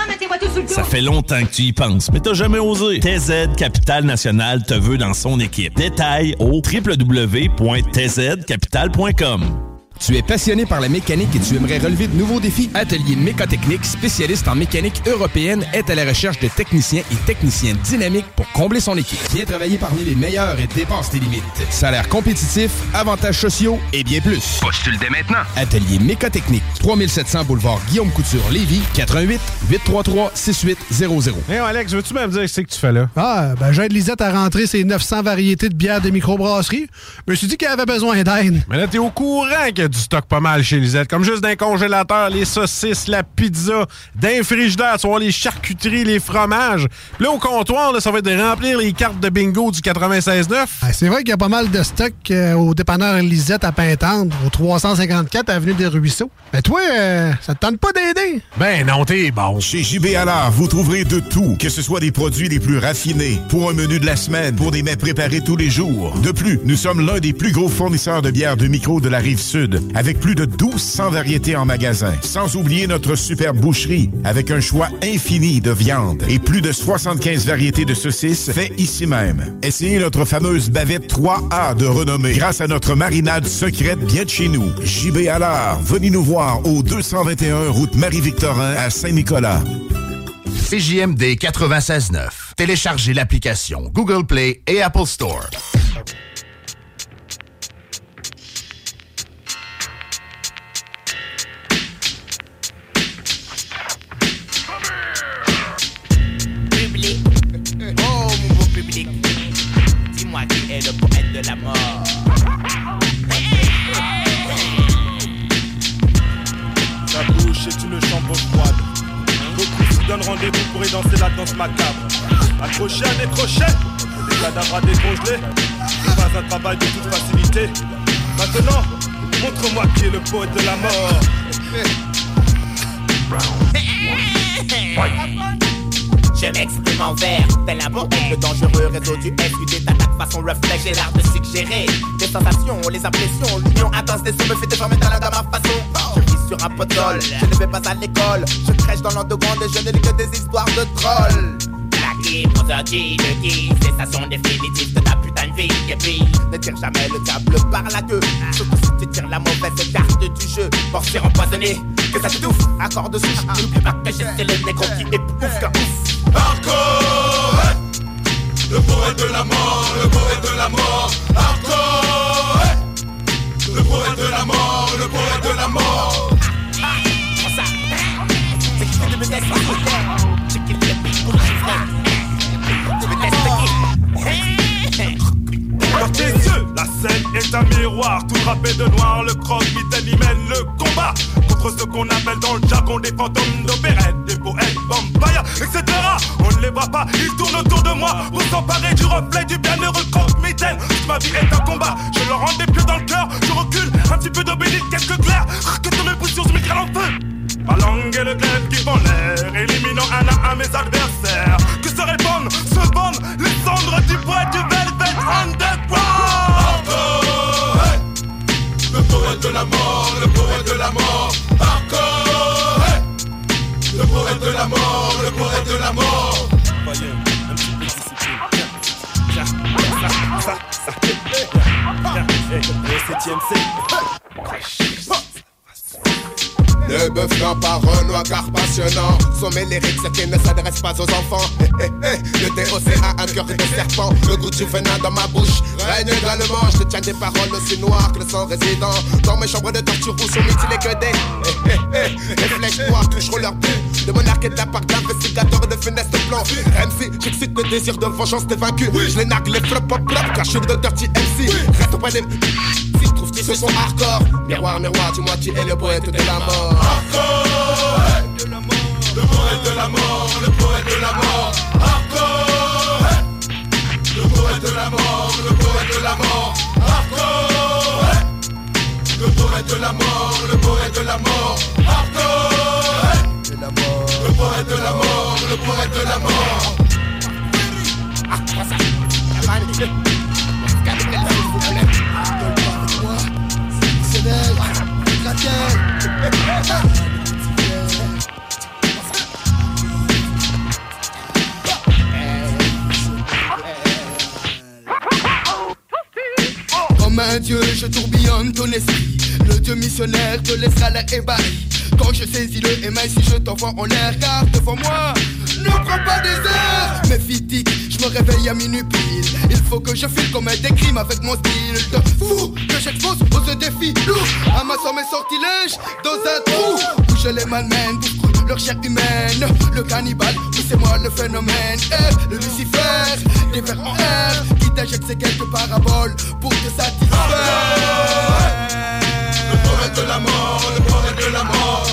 Ça fait longtemps que tu y penses, mais t'as jamais osé. TZ Capital National te veut dans son équipe. Détails au www.tzcapital.com. Tu es passionné par la mécanique et tu aimerais relever de nouveaux défis? Atelier Mécotechnique, spécialiste en mécanique européenne, est à la recherche de techniciens et techniciennes dynamiques pour combler son équipe. Viens travailler parmi les meilleurs et dépense tes limites. Salaire compétitif, avantages sociaux et bien plus. Postule dès maintenant. Atelier Mécotechnique, 3700 boulevard Guillaume Couture, Lévis, 88 833 6800. Hé Alex, veux-tu me dire ce que tu fais là? Ah, ben j'aide Lisette à rentrer ses 900 variétés de bières de microbrasserie. Je me suis dit qu'elle avait besoin d'aide. Mais là, t'es au courant qu'il y a du stock pas mal chez Lisette. Comme juste d'un congélateur, les saucisses, la pizza, d'un frigidaire, tu vois, les charcuteries, les fromages. Puis là, au comptoir, là, ça va être de remplir les cartes de bingo du 96.9. Ah, c'est vrai qu'il y a pas mal de stock euh, au dépanneur Lisette à Pintendre, au 354 Avenue des Ruisseaux. Mais toi, euh, ça te tente pas d'aider? Ben non, t'es bon. Chez JB Allard, vous trouverez de tout, que ce soit des produits les plus raffinés, pour un menu de la semaine, pour des mets préparés tous les jours. De plus, nous sommes l'un des plus gros fournisseurs de bières de micro de la rive sud, avec plus de 1200 variétés en magasin. Sans oublier notre super boucherie, avec un choix infini de viande et plus de 75 variétés de saucisses fait ici même. Essayez notre fameuse bavette 3A de renommée grâce à notre marinade secrète bien de chez nous. JB Allard, venez nous voir au 221 route Marie-Victorin à Saint-Nicolas. CJMD 96.9. Téléchargez l'application Google Play et Apple Store. De la mort. Ta bouche est une chambre froide. Beaucoup s'y donnent rendez-vous pour y danser la danse macabre. Accroché à des crochets, des cadavres à décongeler. C'est pas un travail de toute facilité. Maintenant, montre-moi qui est le poète de la mort. Je m'exprime en vers, tel un le dangereux réseau du SUD t'attaque façon reflex, j'ai l'art de suggérer des sensations, les impressions, l'union intense des sons me fait déformer dans la ma façon. Je vis sur un potol, je ne vais pas à l'école, je crèche dans l'underground et je ne lis que des histoires de trolls. Plaqué, sorti de guise, cessation définitive de ta et puis ne tire jamais le câble par la queue, surtout si tu tires la mauvaise carte du jeu, morsure empoisonnée, que ça t'étouffe, accord de souche, n'oublie pas que c'est le négro qui épouffe qu'un ouf. Hardcore Le poète de la mort, le poète de la mort. Hardcore Le poète de la mort, le poète de la mort. C'est qui fait de me La scène est un miroir, tout râpé de noir, le croque mitaine le combat contre ce qu'on appelle dans le jargon des fantômes d'opérette, des poètes, vampires, etc. On ne les voit pas, ils tournent autour de moi pour s'emparer du reflet du bienheureux croque mitaine. Ma vie est un combat, je leur rends des pieds dans le cœur, je recule, un petit peu d'obélisque, quelques clairs que ton impulsion se micro en feu. Ma langue et le glaive qui font l'air, éliminant un à un mes adversaires. Que se répandent, se vendent les cendres du bois du Velvet Underground? Le poète de la mort, le poète de la mort, hardcore hey Le poète de la mort, le poète de la mort bœuf d'un parole noir car passionnant. Sont mes lyriques qui ne s'adressent pas aux enfants. Eh, eh, eh. Le DOC a un cœur de serpent. Le goût du venin dans ma bouche règne également. Je tiens des paroles aussi noires que le sang résident. Dans mes chambres de torture où sont mutilés que des. Les flèches noires toucheront leur but. De monarque et de la part d'investigateur de funeste plan MC, j'excite le désir de vengeance t'es vaincu Je les nargue les flop pop pop car je suis de dirty MC Reste auprès des... Qu'ils se sont hardcore Miroir, miroir, dis-moi qui est le poète de la mort Hardcore Le poète de la mort, le poète de la mort Hardcore Le poète de la mort, le poète de la mort Hardcore Le poète de la mort, le poète de la mort Hardcore Le poète de la mort, le poète de la mort Comme un dieu, je tourbillonne ton esprit. Le dieu missionnaire te laissera l'air ébahi. Quand je saisis le MI, si je t'envoie en l'air, car devant moi, ne prends pas des heures. Mais physique, je me réveille à minuit pile. Il faut que je file comme des crimes avec mon style de fou. Que j'expose aux ce défi lourd. Amassant mes sortilèges dans un trou où je les malmène. Pour leur chair humaine, le cannibale, c'est moi le phénomène. Eh, le Lucifer, des vers en air, qui t'injecte ces quelques paraboles pour te satisfaire? Le poète de la mort, le poète de la mort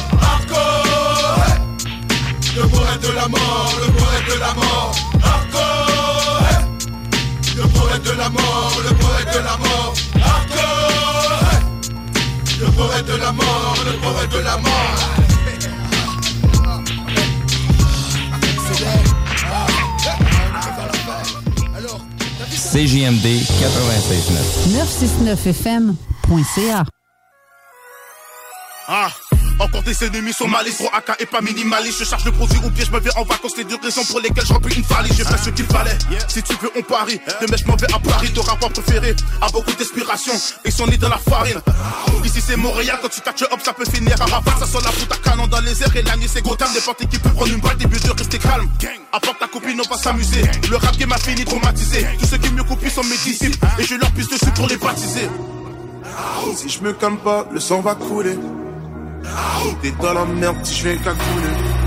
Le poète de la mort, le poète de la mort. Hardcore Le poète de la mort, le poète de la mort. Hardcore Le poète de la mort, le poète de la mort. CJMD 96.9. 969fm.ca. Ah encore des ennemis sont malice, gros AK et pas minimaliste. Je charge le produit ou pied, je me vais en vacances. Les deux raisons pour lesquelles je remplis une valise. J'ai fait ce qu'il fallait, si tu veux on parie. Demain je m'en vais à Paris, ton rapport préféré. A beaucoup d'inspiration, et son nid dans la farine. Ici c'est Montréal, quand tu tâches hop ça peut finir à rabat. Ça sent la fout à canon dans les airs et la nuit c'est Gotham. N'importe qui peut prendre une balle, début de rester calme. Apporte ta copine, on va s'amuser. Le rap game a fini traumatisé. Tous ceux qui me copient sont mes disciples. Et je leur pisse dessus pour les baptiser. Si je me calme pas, le sang va couler T'es dans la merde si je viens cacouler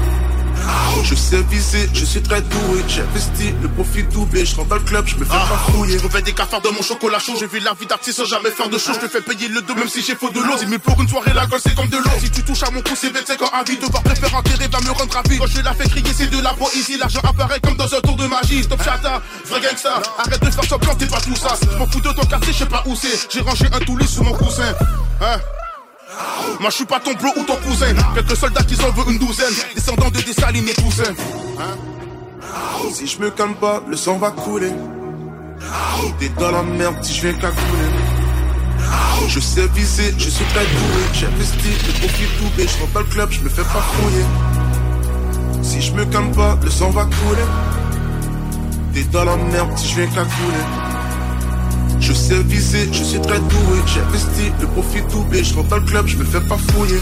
je sais viser, je suis très doué. J'ai investi, le profit doublé. Je rentre dans le club, je me fais pas fouiller. Je des cafards de mon chocolat chaud. J'ai vu la vie d'artiste sans jamais faire de choses. Je te fais payer le dos même si j'ai faux de l'eau. Mais pour une soirée la gueule c'est comme de l'eau. Si tu touches à mon cou c'est bête c'est quand un vie Devoir préférer enterrer va me rendre ravi Quand je la fais crier c'est de la poésie. L'argent apparaît comme dans un tour de magie. Stop chata, vrai gangsta Arrête de faire semblant t'es pas tout ça. Je m'en fous de ton quartier je sais pas où c'est. J'ai rangé un toulis sous mon coussin. Hein? Moi je suis pas ton bro ou ton cousin. Quelques soldats qui en veulent une douzaine. Descendants de Dessalines et Toussaint Si je me calme pas, le sang va couler. T'es dans la merde si je viens cacouler Je sais viser, je suis très doué. J'ai investi, le profit doublé. Je rentre dans le club, je me fais pas fouiller. Si je me calme pas, le sang va couler. T'es dans la merde si je viens cacouler je sais viser, je suis très doué. J'ai investi, le profit doublé Je rentre dans le club, je me fais pas fouiller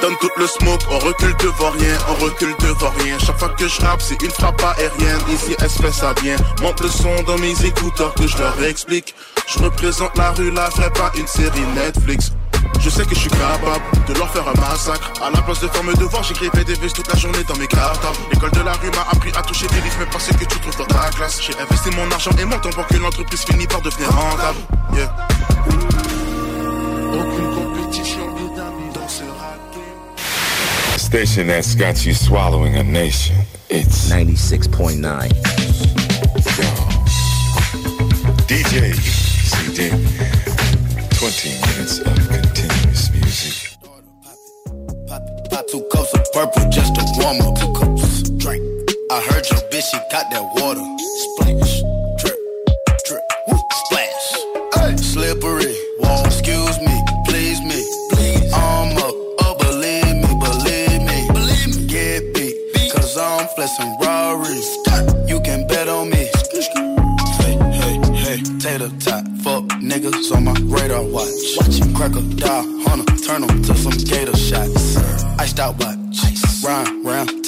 Donne tout le smoke, on recule devant rien, on recule devant rien. Chaque fois que je rappe, c'est une frappe aérienne. Ici, fait ça bien. Monte le son dans mes écouteurs que je leur explique. Je représente la rue, la vraie, pas une série Netflix. Je sais que je suis capable de leur faire un massacre. À la place de faire mes devoirs, j'écrivais des vestes toute la journée dans mes cartables. L'école de la rue m'a appris à toucher des rythmes, pas ce que tu trouves dans ta classe. J'ai investi mon argent et mon temps pour que l'entreprise finisse par devenir rentable. Yeah. Station that's got you swallowing a nation. It's 96.9. DJ CD. 20 minutes of continuous music. Pop two cups of purple just to warm up. Two cups, drink. I heard your bitch, she got that water. Splash, watch. Watch him crack a die. Hunter, turn him to some gator shots. Iced out watch. Ice. Round, round,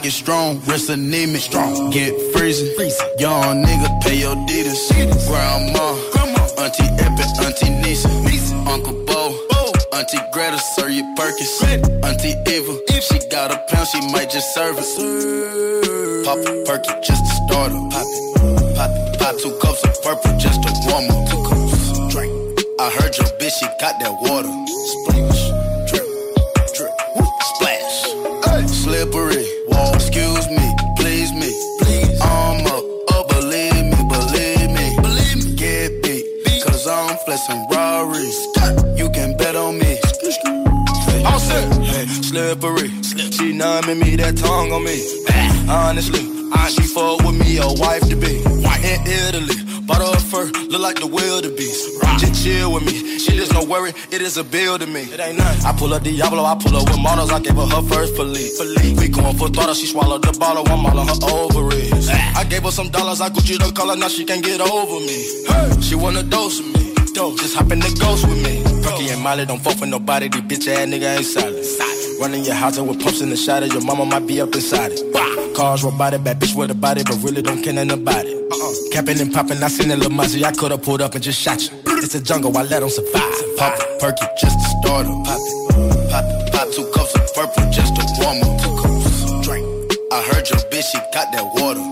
Pocket strong, wrist anemic, strong, get freezing. Young nigga, pay your deeders. Grandma, Auntie Epic, Auntie Nisa, Uncle Bo, Auntie Greta, Sir you Perkins, Auntie Eva. If she got a pound, she might just serve it. Pop a perky just to start her. Pop it, pop it, pop two cups of purple just to warm up. Two cups, drink. I heard your bitch, she got that water. Like the wildebeest. Just chill with me, she just no worry, it is a bill to me. It ain't nothing. I pull up Diablo, I pull up with models, I gave her her first police. We going for throttle, she swallowed the bottle, I'm all on her ovaries. Ah. I gave her some dollars, I Gucci the color, now she can't get over me. She wanna dose with me. Just hop in the ghost with me. Perky and Molly don't fuck with nobody. These bitch ass nigga ain't solid. Running your house up with pumps in the shot Your mama might be up inside it. Cars robotic, bad bitch with a body, but really don't care nothing about it. Uh-uh. Capping and popping, I seen that little Mozzie. I could've pulled up and just shot you. It's a jungle, I let them survive. Pop it, perky, just to start 'em. Pop it, pop it, pop two cups of purple just to warm cups, drink. I heard your bitch, she got that water.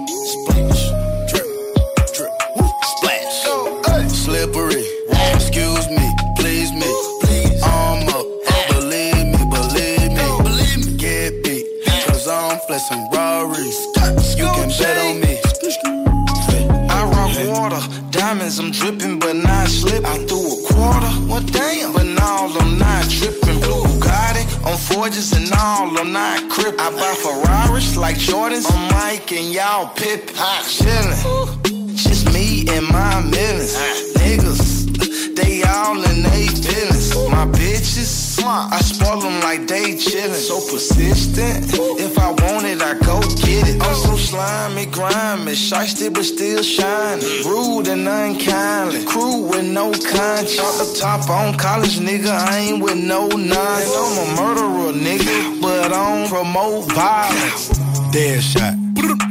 I'm dripping, but not slipping. I threw a quarter, well damn, but now I'm not tripping. Blue Bugatti on forges and all, I'm not crippin'. I buy Ferraris like Jordans, I'm Mike and y'all Pippin. Chillin', just me and my millions. Niggas, they all in they feelings. My bitches, I spoil them like they chillin'. So persistent, if I want it, I go get it. I'm so slimy, grimy, shiesty but still shining. Rude and unkindly, crew with no conscience. Off the top on college, nigga, I ain't with no nonsense. I'm a murderer, nigga, but I don't promote violence. Dead shot.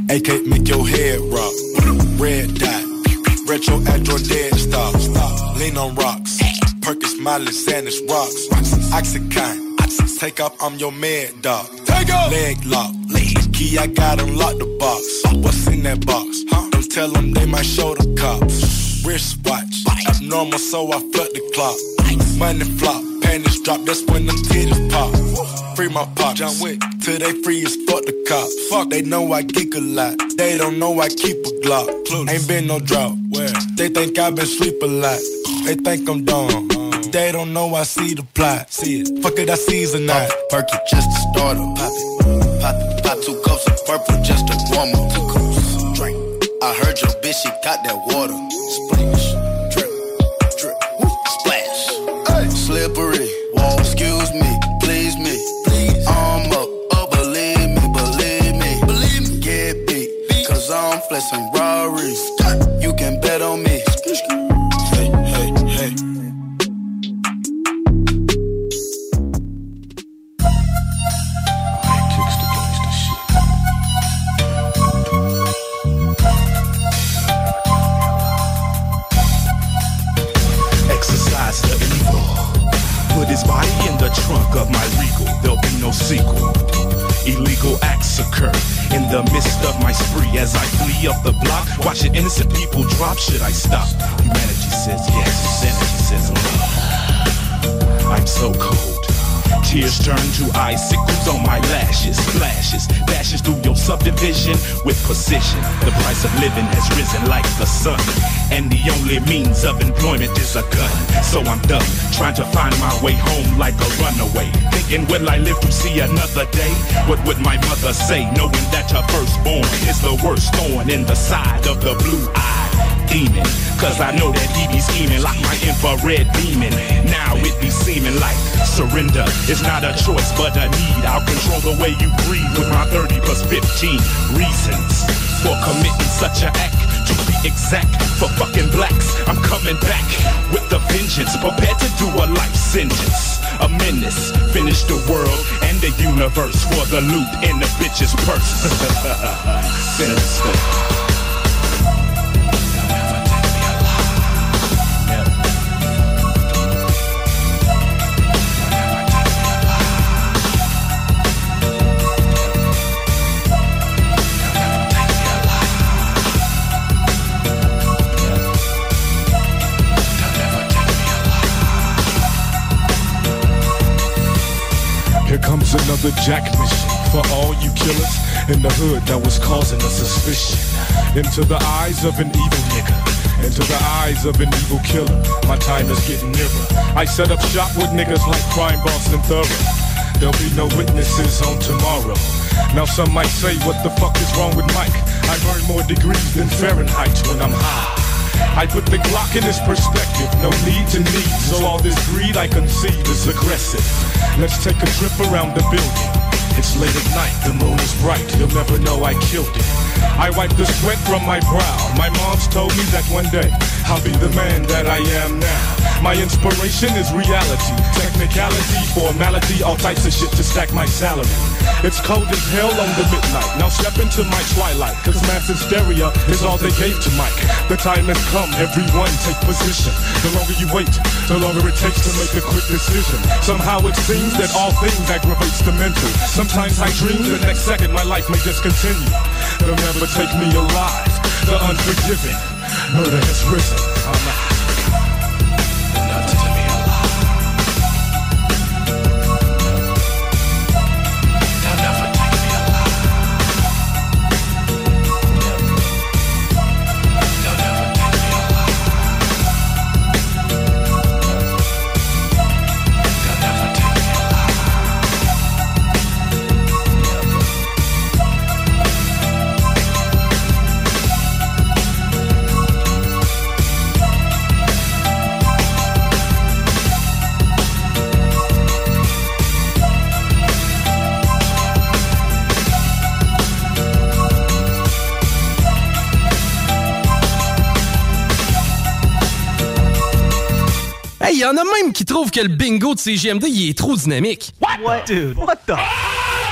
AK make your head rock. Red dot. Retro Android dead stop. Lean on rocks. Perkins, Miley, Xanax, rocks. Oxycontin. Take off, I'm your mad dog. Take off. Leg lock. The key, I got unlock the box. What's in that box? Huh? Don't tell them they might show the cops. Wrist Wristwatch. Abnormal, so I flood the clock. Money flop. Panties drop, that's when them titties pop. Free my pop, John Wick, till they free as fuck the cops. Fuck, they know I geek a lot. They don't know I keep a Glock. Ain't been no drought. Where? They think I've been sleep a lot. They think I'm dumb. Uh-huh. They don't know I see the plot. See it. Fuck it, I season that. Perky just to start 'em. Pop it, pop it, pop two cups of purple just to warm 'em. Two cups, drink. I heard your bitch, she got that water. Splash, drip, drip, woo, splash. Slippery, wall, excuse me, please me. Please. I'm up, oh believe me, believe me. Believe me. Get beat, cause I'm flexing Illegal acts occur in the midst of my spree as I flee up the block. Watching innocent people drop. Should I stop? Humanity says yes. Sanity says no. I'm so cold. Tears turn to icicles on my lashes. Flashes, dashes through your subdivision with precision. The price of living has risen like the sun. And the only means of employment is a gun. So I'm done trying to find my way home like a runaway. Thinking, will I live to see another day? What would my mother say, knowing that her firstborn is the worst thorn in the side of the blue-eyed demon? Cause I know that he be scheming like my infrared demon. Now it be seeming like surrender is not a choice but a need. I'll control the way you breathe with my 30 plus 15 reasons for committing such an act exact, for fucking blacks, I'm coming back with a vengeance, prepared to do a life sentence. A menace, finish the world and the universe for the loot in the bitch's purse. Sinister. Another jack mission for all you killers in the hood that was causing a suspicion. Into the eyes of an evil nigga, into the eyes of an evil killer. My time is getting nearer. I set up shop with niggas like Crime Boston Thorough. There'll be no witnesses on tomorrow. Now some might say, what the fuck is wrong with Mike? I burn more degrees than Fahrenheit when I'm high. I put the Glock in his perspective, no need to need. So all this greed I conceive is aggressive. Let's take a trip around the building. It's late at night, the moon is bright, you'll never know I killed it. I wipe the sweat from my brow. My mom's told me that one day I'll be the man that I am now. My inspiration is reality, technicality, formality, all types of shit to stack my salary. It's cold as hell on the midnight. Now step into my twilight, cause mass hysteria is all they gave to Mike. The time has come, everyone take position. The longer you wait, the longer it takes to make a quick decision. Somehow it seems that all things aggravates the mental. Sometimes I dream the next second my life may discontinue. They'll never take me alive. The unforgiving, murder has risen. Trouvent que le bingo de CGMD, il est trop dynamique. What? Dude, what the?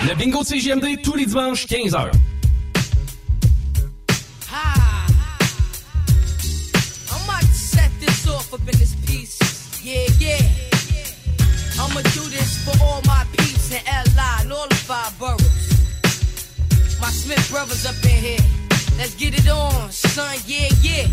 Le bingo de CGMD, tous les dimanches, 15h. I might set this off up in this piece. Yeah, yeah. I'ma do this for all my peeps in LI and all the five boroughs. My Smith brothers up in here. Let's get it on, son. Yeah, yeah.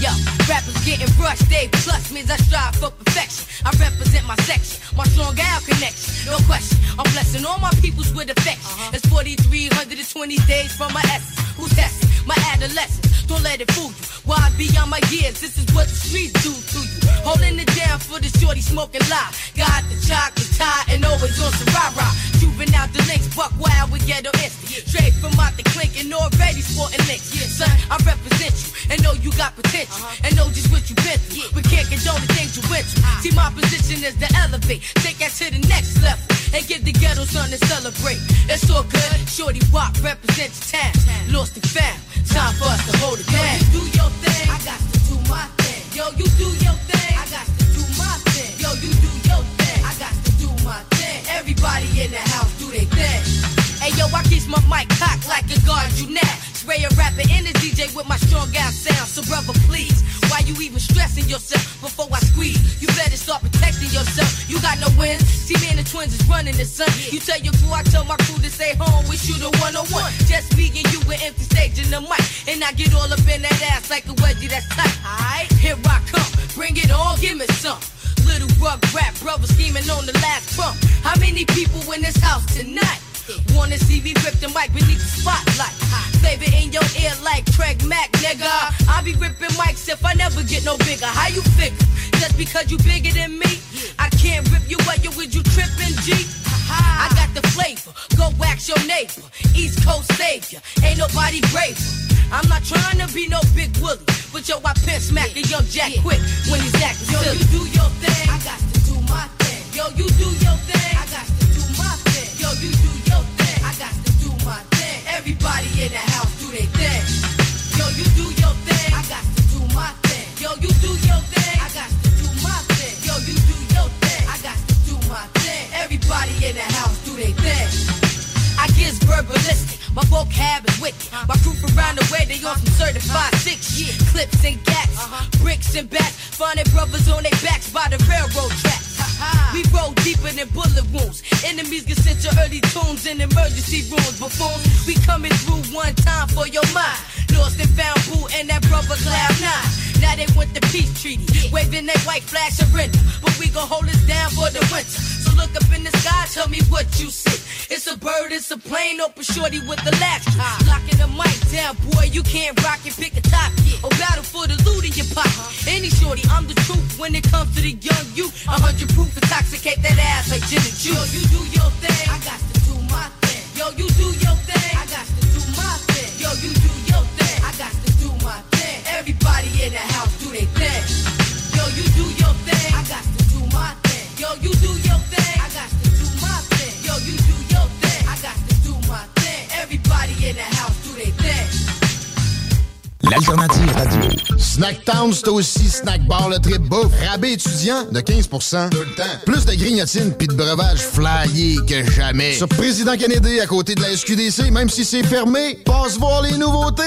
Yo, rappers getting brushed, they plus means I strive for perfection. I represent my section, my strong gal connection, no question. I'm blessing all my peoples with affection. Uh-huh. It's 4,320 days from my essence. Who's testing my adolescence? Don't let it fool you. Why beyond my years? This is what the streets do to you. Holding it down for the shorty smoking lie. Got the chocolate tie and always on some rah rah. Juvenile the links, buck wild with ghetto instinct. Straight from out the clink and already sporting links. Son, I represent you and know you got potential. Uh-huh. And know just what you been through. But can't condone the things you went through. See, my position is to elevate. Take that to the next level. And give the ghetto something to celebrate. It's all good. Shorty Rock represents your town. Lost and found. Time for us to hold it down. Yo, you do your thing. I got to do my thing. Yo, you do your thing. I got to do my thing. Yo, you do your thing. I got to do my thing. Everybody in the house do their thing. Hey yo, I keep my mic cocked like a guard you now. Spray a rapper in the DJ with my strong out sound. So brother, please, why you even stressing yourself before I squeeze? You better start protecting yourself. You got no wins. See me and the twins is running the sun. You tell your crew, I tell my crew to stay home. We you the one on one. Just me and you with empty stage in the mic, and I get all up in that ass like a wedgie that's tight. Alright, here I come. Bring it on, give me some. little rug rap brother scheming on the last trump. How many people in this house tonight? Wanna see me rip the mic beneath the spotlight. Flavor in your ear like Craig Mack, nigga. I be ripping mics if I never get no bigger. How you figure? Just because you bigger than me, I can't rip you out, yo, with you tripping, G? I got the flavor, go wax your neighbor. East Coast savior, ain't nobody braver. I'm not trying to be no big willie, but yo, I pimp smack a young Jack quick when he's acting Yo, you do your thing, I got to do my thing. Yo, you do your thing, I got to do my thing. Yo, you do your Everybody in the house do their thing. Yo, you do your thing, I got to do my thing. Yo, you do your thing, I got to do my thing. Yo, you do your thing, I got to do my thing. Everybody in the house do their thing. I get verbalistic, my vocab is wicked. Uh-huh. My group around the way, they on some uh-huh. certified uh-huh. six shit. Clips and gats, bricks and bats. Finding brothers on their backs by the railroad tracks. We roll deeper than bullet wounds. Enemies get sent to early tunes in emergency rooms. Buffoons, we coming through one time for your mind. Lost and found boo and that brother Cloud Nine. Now they want the peace treaty, waving that white flag surrender. But we gon' hold us down for the winter. Look up in the sky, tell me what you see. It's a bird, it's a plane, open shorty with the latch. Ah. Locking the mic down, boy, you can't rock it, pick a top. Or battle for the loot in your pocket. Uh-huh. Any shorty, I'm the truth when it comes to the young you. A hundred proof, intoxicate that ass like gin and juice. Yo, you do your thing, I got to do my thing. Yo, you do your thing, I got to do my thing. Yo, you do your thing, I got to do my thing. Everybody in the house do their thing. Yo, you do your thing, I got to do my thing. Yo, you do Everybody in the house. L'alternative radio. Snacktown, c'est aussi snack bar le trip bouffe. Rabais étudiant de 15 Tout le temps. Plus de grignotines puis de breuvages flyés que jamais. Sur Président Kennedy, à côté de la SQDC, même si c'est fermé, passe voir les nouveautés.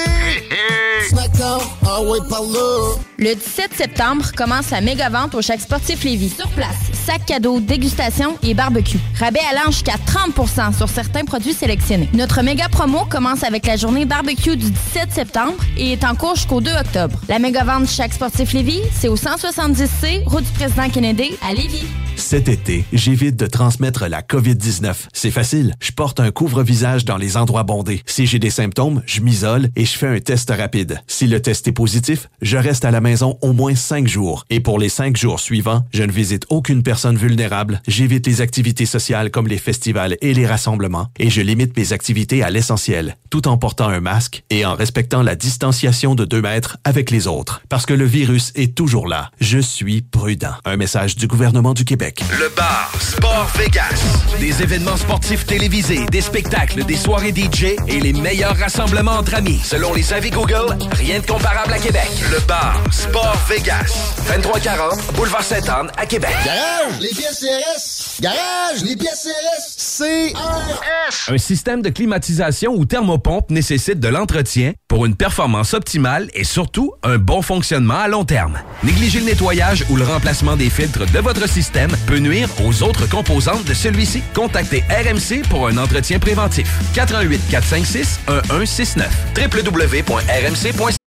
Snacktown, ah ouais, par là. Le 17 septembre commence la méga vente au Chac Sportif Lévis. Sur place, sac cadeau, dégustation et barbecue. Rabais allant jusqu'à 30% sur certains produits sélectionnés. Notre méga promo commence avec la journée barbecue du 17 septembre et est en cours jusqu'au 2 octobre. La méga vente du Chac Sportif Lévis, c'est au 170C, route du président Kennedy, à Lévis. Cet été, j'évite de transmettre la COVID-19. C'est facile. Je porte un couvre-visage dans les endroits bondés. Si j'ai des symptômes, je m'isole et je fais un test rapide. Si le test est positif, je reste à la maison au moins cinq jours. Et pour les cinq jours suivants, je ne visite aucune personne vulnérable. J'évite les activités sociales comme les festivals et les rassemblements. Et je limite mes activités à l'essentiel, tout en portant un masque et en respectant la distanciation de deux mètres avec les autres. Parce que le virus est toujours là. Je suis prudent. Un message du gouvernement du Québec. Le bar Sport Vegas. Des événements sportifs télévisés, des spectacles, des soirées DJ et les meilleurs rassemblements entre amis. Selon les avis Google, rien de comparable à Québec. Le bar Sport Vegas. 2340 Boulevard Sainte-Anne à Québec. Garage, les pièces CRS. Garage, les pièces CRS. CRS. Un système de climatisation ou thermopompe nécessite de l'entretien pour une performance optimale et surtout un bon fonctionnement à long terme. Négliger le nettoyage ou le remplacement des filtres de votre système peut nuire aux autres composantes de celui-ci. Contactez RMC pour un entretien préventif. 88 456 1169 www.rmc.ca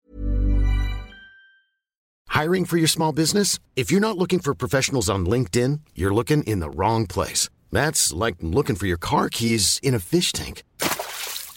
Hiring for your small business? If you're not looking for professionals on LinkedIn, you're looking in the wrong place. That's like looking for your car keys in a fish tank.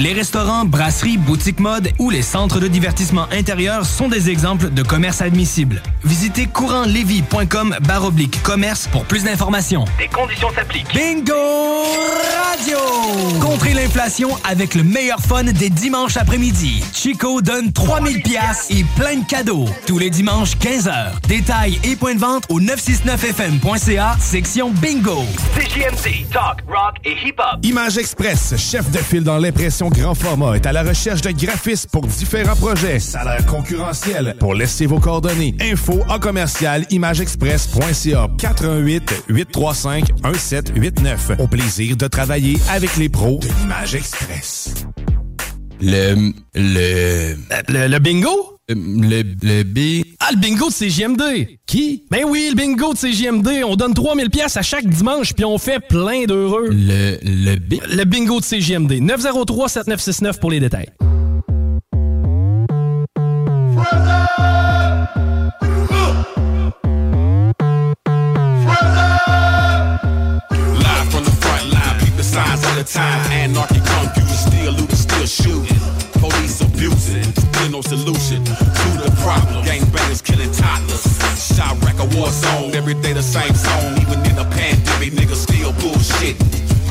Les restaurants, brasseries, boutiques mode ou les centres de divertissement intérieur sont des exemples de commerces admissibles. Visitez courantlevis.com baroblique commerce pour plus d'informations. Des conditions s'appliquent. Bingo Radio! Contrez l'inflation avec le meilleur fun des dimanches après-midi. Chico donne 3000 pièces et plein de cadeaux. Tous les dimanches 15h. Détails et points de vente au 969fm.ca, section Bingo. CJMD, talk, rock et hip-hop. Image Express, chef de file dans l'impression grand format, est à la recherche de graphistes pour différents projets. Salaire concurrentiel. Pour laisser vos coordonnées. Info en commercial imageexpress.ca 418 835 1789. Au plaisir de travailler avec les pros de l'Image Express. Le. Le. Le, le bingo? Le, le B. Ah, le bingo de CGMD! Qui? Ben oui, le bingo de CGMD. On donne 3000 pièces à chaque dimanche, puis on fait plein d'heureux. Le, le B. Le bingo de CGMD. 903-7969 pour les détails. Live from the front line, peep the signs of the time. Anarchy computers still looting, still shooting. Police abusing, still no solution problem. Gangbangers killing toddlers. Shot wreck a war zone, every day the same song. Even in a pandemic, niggas still bullshit.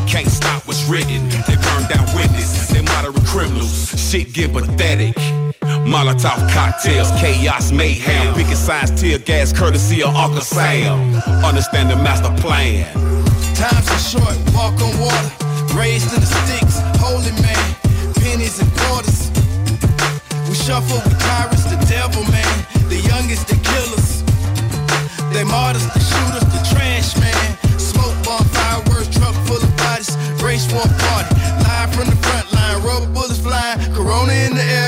Can't stop what's written. They burn down witness. They moderate criminals. Shit get pathetic. Molotov cocktails, chaos, mayhem. Picking signs, tear gas, courtesy of Uncle Sam. Understand the master plan. Times are short, walk on water. Raised to the sticks, holy man. Pennies and quarters. Shuffle with tyrants, the devil man. The youngest, the killers. They martyrs, the shooters, the trash man. Smoke bomb, fireworks, truck full of bodies. Race a party. Live from the front line, rubber bullets flying. Corona in the air,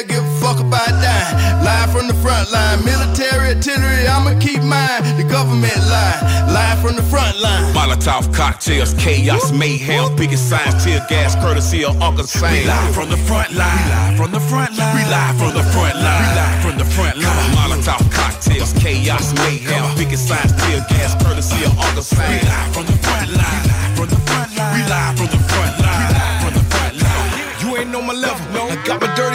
Live from the front line, military artillery, I'ma keep mine. The government lie. Live from the front line. Molotov cocktails, chaos, mayhem, biggest signs, tear gas, courtesy of Uncle Sam. We live from the front line. We live from the front line. We live from the front line. We live from the front line. Molotov cocktails, chaos, mayhem, biggest signs, tear gas, courtesy of Uncle Sam. We live from the front line. We live from the front line. We live from the front line.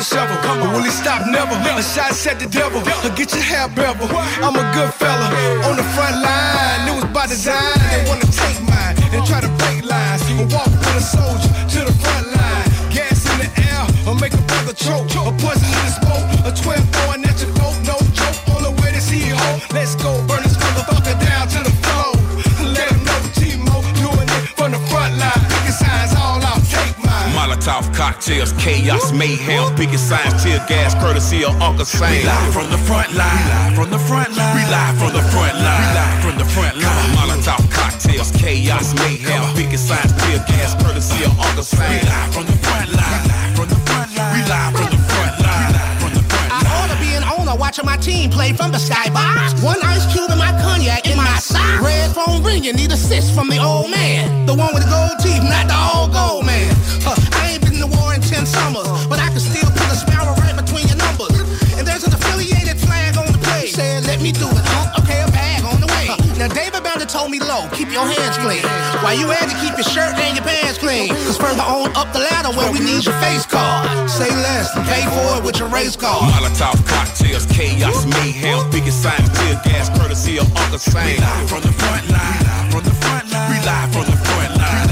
Shovel. But will he stop? Never. A shot at the devil. I'll get your hair bevel. I'm a good fella. On the front line. It was by design. They wanna take mine and try to break lines. And walk with a soldier to the front line. Gas in the air. Or make a brother choke. A poison in his boat. A 12 going at your throat. Molotov cocktails, chaos, mayhem, biggest signs, tear gas, courtesy of Uncle Sam. We live from the front line. We live from the front line. We live from the front line. We live from the front line. Molotov cocktails, chaos, mayhem, biggest signs, tear gas, courtesy of Uncle Sam. We live from the front line. We live from the front line. We live from the front line. We live from the front I to be an owner watching my team play from the skybox. One ice cube in my cognac in my sock. Red phone ringing, need assist from the old man. The one with the gold teeth, not the old gold war in 10 summers, but I can still put a sparrow right between your numbers. And there's an affiliated flag on the plate. Said, let me do it, huh? Okay, a bag on the way. Now, David Bounder told me low, keep your hands clean. While you had to keep your shirt and your pants clean. Cause further on up the ladder where we need your face card. Say less and pay for it with your race card. Molotov cocktails, chaos, mayhem, biggest signs, tear gas, courtesy of Uncle Sam. We live from the front line. We live from the front line. We live from the front line.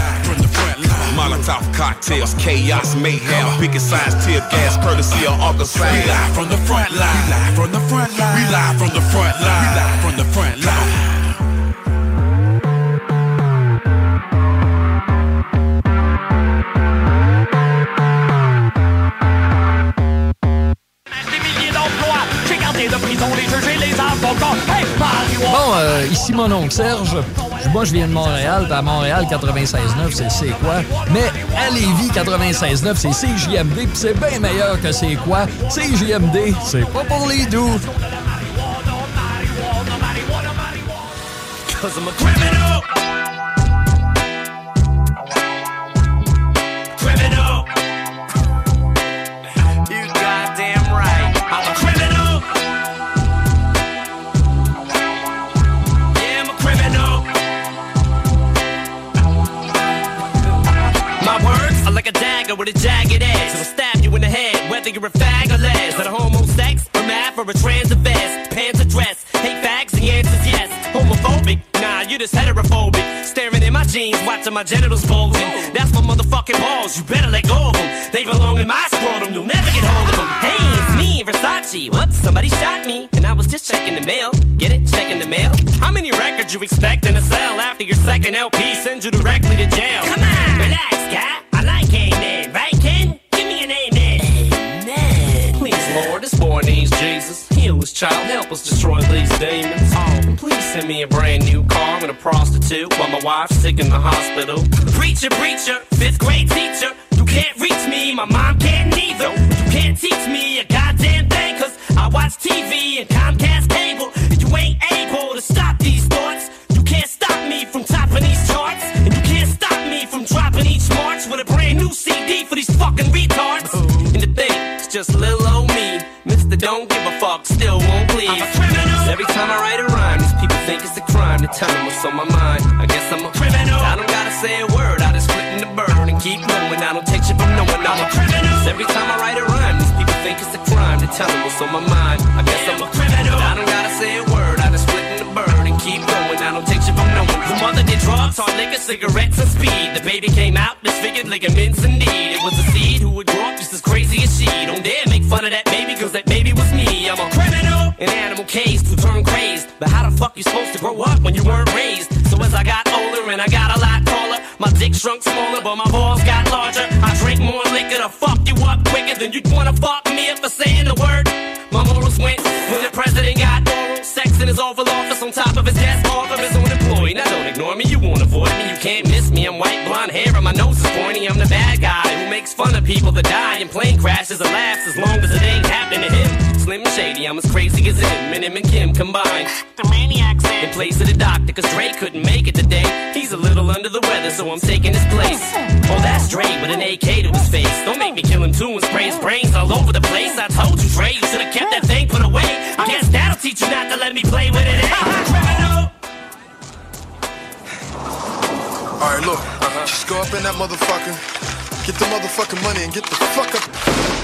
Molotov cocktails, chaos, mayhem, biggest size tear gas, courtesy of August We live from the front line, we live from the front line, we live from the front line, we live from the front line. Des milliers d'emplois, j'ai gardé de prison les juges et les avocats. Bon, euh, ici mon oncle Serge. Moi, je viens de Montréal. À Montréal, 96.9, c'est c'est quoi. Mais à Lévis, 96.9, c'est CJMD. Puis c'est bien meilleur que c'est quoi. CJMD, c'est pas pour les doux. With a jagged edge. It'll stab you in the head, whether you're a fag or les. That a homo sex, a math, or a transit vest. Pants or dress, hate facts, the answer's yes. Homophobic, nah, you just heterophobic. Staring in my jeans, watching my genitals bulging. That's my motherfucking balls, you better let go of them. They belong in my scrotum, you'll never get hold of them. Hey, it's me, Versace. Whoops, somebody shot me, and I was just checking the mail. Get it? Checking the mail. How many records you expecting to sell after your second LP sends you directly to jail? Come on, Child, help us destroy these demons. Oh, please send me a brand new car and a prostitute while my wife's sick in the hospital. Preacher, preacher, fifth grade teacher. You can't reach me, my mom can't neither. You can't teach me a goddamn thing, cause I watch TV and Comcast cable. And you ain't able to stop these thoughts. You can't stop me from topping these charts. And you can't stop me from dropping each March with a brand new CD for these fucking retards. And the thing, it's just little. Mr. Don't give a fuck, still won't please. I'm a criminal. Every time I write a rhyme, these people think it's a crime to tell them what's on my mind. I guess I'm a criminal. I don't gotta say a word, I just split in the bird and keep going. I don't take shit from no one. I'm a criminal. Every time I write a rhyme, these people think it's a crime to tell them what's on my mind. I guess I'm a criminal. I don't gotta say a word, I just split in the bird and keep going. I don't take shit from no one. The mother did drugs, hard liquor, cigarettes, and speed. The baby came out disfigured, ligaments indeed. It was a seed who would But how the you supposed to grow up when you weren't raised? So as I got older and I got a lot taller, my dick shrunk smaller, but my balls got larger. I drink more liquor to fuck you up quicker than you'd wanna fuck me up for saying the word. My morals went when the president got oral sex in his Oval Office on top of his desk, off of his own employee. Now don't ignore me, you won't avoid me, you can't miss me. I'm white, blonde hair, and my nose is pointy. I'm the bad guy who makes fun of people that die in plane crashes and laughs as long as it ain't happening to him. Slim Shady, I'm as crazy as him, and him and Kim combined. The maniac's in place of the doctor, cause Dre couldn't make it today. He's a little under the weather, so I'm taking his place. Oh, that's Dre with an AK to his face. Don't make me kill him too and spray his brains all over the place. I told you, Dre, you should've kept that thing put away. I guess that'll teach you not to let me play with it, eh? Criminal! Alright, look. Just go up in that motherfucker, get the motherfucking money, and get the fuck up.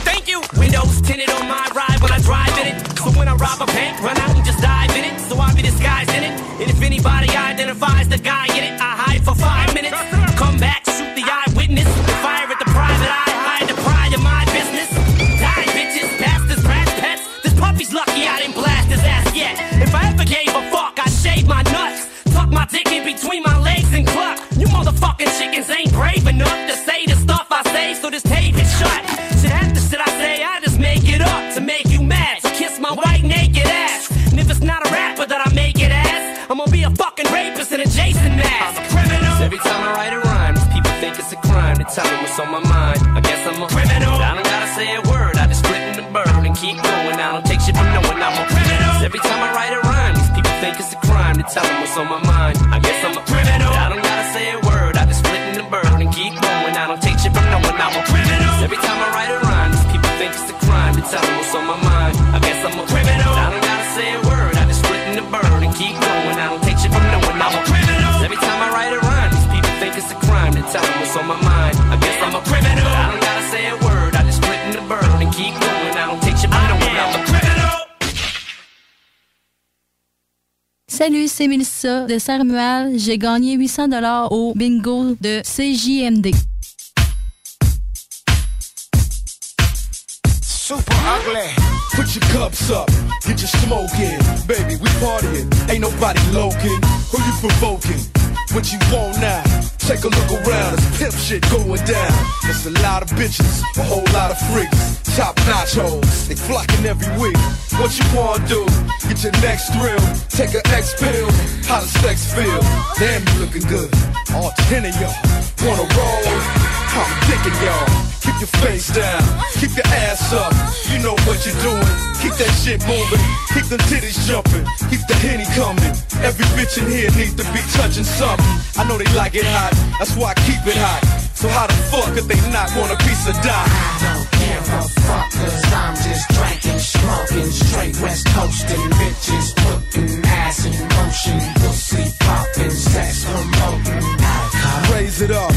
Thank you. Windows tinted on my ride when I drive in it. So when I rob a bank, run out and just dive in it. So I'll be disguised in it. And if anybody identifies the guy in it, I hide for five minutes. Come back, shoot the eyewitness. Fire at the private eye, hide the pride of my business. Die, bitches, bastards, trash pets. This puppy's lucky I didn't blast his ass yet. If I ever gave a fuck, I'd shave my nuts. Tuck my dick in between my legs and cluck. You motherfucking chickens ain't brave enough so this tape is shut. Shit after shit I say, I just make it up to make you mad. So kiss my white naked ass. And if it's not a rapper that I make it as, I'm gonna be a fucking rapist in a Jason mask. I'm a criminal. Every time I write a rhyme, these people think it's a crime to tell them what's on my mind. I guess I'm a criminal. I don't gotta say a word, I just split in the bird and keep going. I don't take shit from no one, I'm a criminal. Every time I write a rhyme, these people think it's a crime to tell them what's on my mind. I guess I'm a criminal. Every time I these people think it's a crime on my mind. I guess I'm a criminal. I don't gotta say a word, I just the and keep going. I don't take criminal. Salut, c'est Mélissa de Saint-Romuald. J'ai gagné 800 dollars au bingo de CJMD. Super ugly. Put your cups up, get your smoke in. Baby, we partying, ain't nobody loking. Who you provoking? What you want now? Take a look around, it's pimp shit going down. It's a lot of bitches, a whole lot of freaks. Top nachos. They flocking every week. What you wanna do? Get your next thrill. Take a X pill. How does sex feel? Damn, you looking good. All ten of y'all wanna roll. I'm digging y'all. Keep your face down. Keep your ass up. You know what you're doing. Keep that shit moving. Keep the titties jumping. Keep the henny coming. Every bitch in here needs to be touching something. I know they like it hot. That's why I keep it hot. So how the fuck could they not want a piece of dime? Give a fuck cause I'm just drinking, smoking, straight west coasting, bitches putting ass in motion, pussy popping, sex promoting. Raise it up,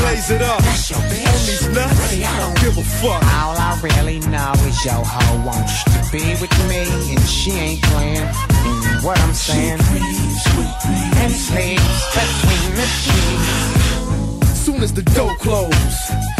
blaze it up. Homies nuts, I don't give a fuck. All I really know is your hoe wants to be with me, and she ain't playing. And what I'm saying, and sleeps between the sheets. Soon as the door close,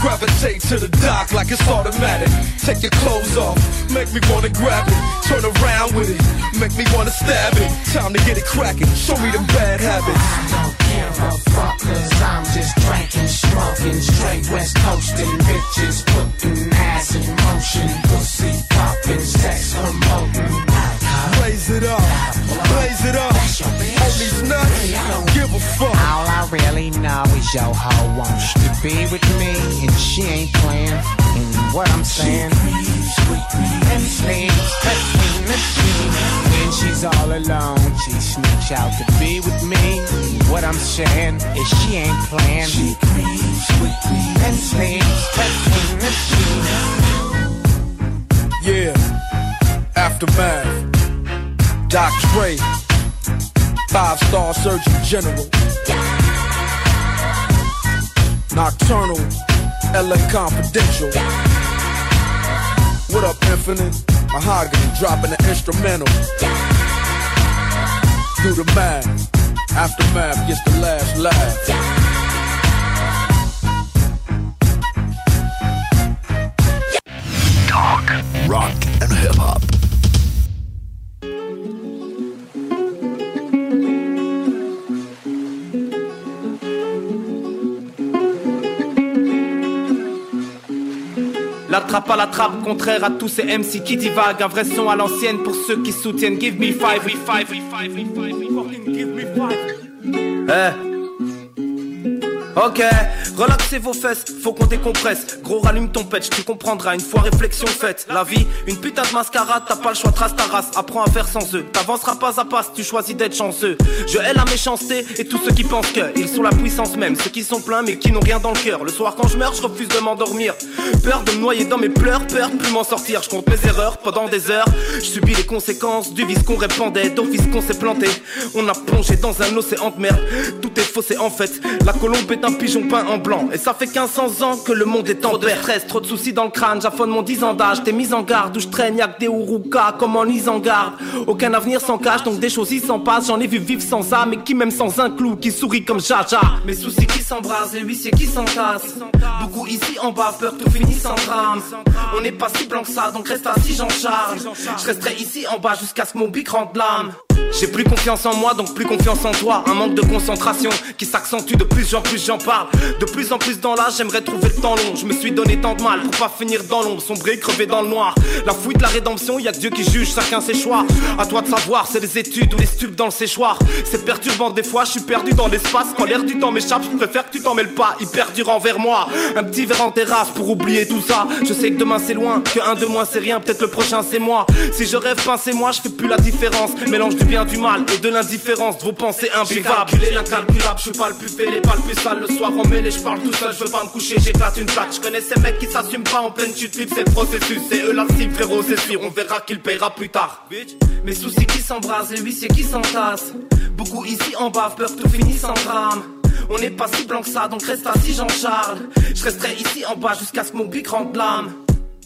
Gravitate to the dock like it's automatic. Take your clothes off, make me wanna grab it. Turn around with it, make me wanna stab it. Time to get it cracking, show me them bad habits. give a fuck cause I'm just drinking, smoking, straight west coasting, bitches putting ass in motion, pussy popping, sex promoting. Blaze it up, blaze it up. Homies nuts, don't give a fuck. All I really know is your hoe wants to be with me, and she ain't playing. And what I'm saying, and sleeps between the sheets. When she's all alone, she sneaks out to be with me. What I'm saying is she ain't playing. She and sleeps between the sheets. Yeah, aftermath. Doc Dre, five star surgeon general. Nocturnal, LA Confidential. What up, Infinite? Mahogany dropping the instrumental. Do the math. Aftermath gets the last laugh. Rock and hip hop. La trappe à la trappe, contraire à tous ces MC qui divaguent. Un vrai son à l'ancienne pour ceux qui soutiennent. Give me five, we five, we five, we five, we fucking give me five. Eh. Ok, relaxez vos fesses, faut qu'on décompresse. Gros, rallume ton pet, tu comprendras une fois réflexion faite. La vie, une putain de mascarade, t'as pas le choix, trace ta race. Apprends à faire sans eux, t'avanceras pas à pas si tu choisis d'être chanceux. Je hais la méchanceté et tous ceux qui pensent qu'ils sont la puissance même. Ceux qui sont pleins mais qui n'ont rien dans le cœur. Le soir quand je meurs, je refuse de m'endormir. Peur de me noyer dans mes pleurs, peur de plus m'en sortir. Je compte mes erreurs pendant des heures. Je subis les conséquences du vice qu'on répandait, d'office qu'on s'est planté. On a plongé dans un océan de merde. Tout est faux, c'est en fait. La colombe est un pigeon peint en blanc. Et ça fait 1500 ans que le monde est en Trop de stress, trop de soucis dans le crâne. J'affonne mon 10 ans d'âge. T'es mis en garde où je traîne, y'a que des Uruka comme en mise en garde. Aucun avenir sans cache, donc des choses y s'en passent. J'en ai vu vivre sans âme et qui même sans un clou, qui sourit comme Jaja. Mes soucis qui s'embrasent, les huissiers qui s'entassent. Beaucoup ici en bas, peur tout finit sans drame. On n'est pas si blanc que ça, donc reste assis, j'en charge. Je resterai ici en bas jusqu'à ce que mon bic rende l'âme. J'ai plus confiance en moi, donc plus confiance en toi. Un manque de concentration qui s'accentue de plus en plus, j'en parle. De plus en plus dans l'âge, j'aimerais trouver le temps long. Je me suis donné tant de mal pour pas finir dans l'ombre, sombrer, crever dans le noir. La fouille de la rédemption, y a Dieu qui juge, chacun ses choix. À toi de savoir, c'est les études ou les stupes dans le séchoir. C'est perturbant des fois, je suis perdu dans l'espace. Quand l'air du temps m'échappe, je préfère que tu t'en mêles pas. Hyper dur envers moi. Un petit verre en terrasse pour oublier tout ça. Je sais que demain c'est loin, que un de moins c'est rien, peut-être le prochain c'est moi. Si je rêve, c'est moi, je fais plus la différence. Mélange du bien, du mal et de l'indifférence de vos pensées imbuvables. J'ai l'incalculable, je suis pas le plus fêlé, pas le plus sale. Le soir en mêlée, je parle tout seul, je veux pas me coucher, j'éclate une plaque. Je connais ces mecs qui s'assument pas en pleine chute libre, c'est le processus. C'est eux la cible, frérot, c'est sûr, on verra qu'il paiera plus tard. Mes soucis qui s'embrasent, les huissiers qui s'entassent. Beaucoup ici en bas, peur tout finit sans drame. On n'est pas si blanc que ça, donc reste assis Jean-Charles. Je resterai ici en bas jusqu'à ce que mon bic rende l'âme.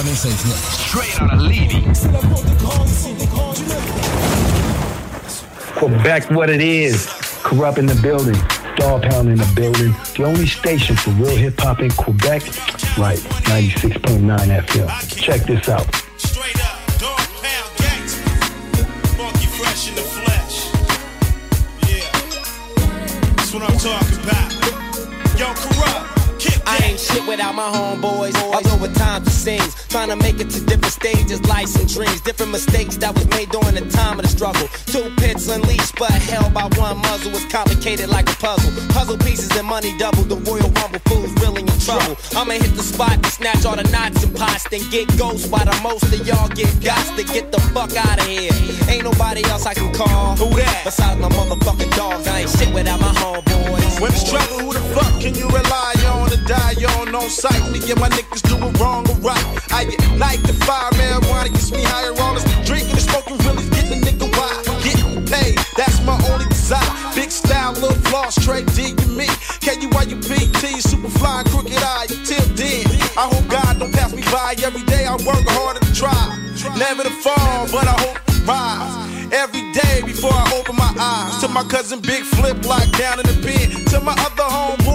96.9. Straight out of Levy. Quebec's what it is. Corrupt in the building. Dog pound in the building. The only station for real hip hop in Quebec. Right, 96.9 FM. Check this out. Straight up, dog pound gang, funky fresh in the flesh. Yeah. That's what I'm talking about. Yo, corrupt. I ain't shit without my homeboys. Although at times seems trying to make it to different stages, life and dreams, different mistakes that was made during the time of the struggle. Two pits unleashed, but held by one muzzle was complicated like a puzzle. Puzzle pieces and money double. The royal rumble fools really in trouble. I'ma hit the spot and snatch all the knots and pots, then get ghost while the most of y'all get gots to get the fuck out of here. Ain't nobody else I can call. Who that? Besides my motherfucking dogs, I ain't shit without my homeboys. When it's trouble, who the fuck can you rely on to die on on sight? Me and my niggas do it wrong or right. I get like the fire, marijuana gets me higher on us. Drinking and smoking really getting a nigga wild. Getting paid, that's my only desire. Big style, little floss, straight D to me. K-U-Y-U-P-T, super fly, crooked eye. Till then, I hope God don't pass me by. Every day I work harder to try. Never to fall, but I hope to rise. Every eyes. To my cousin Big Flip, locked down in the pen. To my other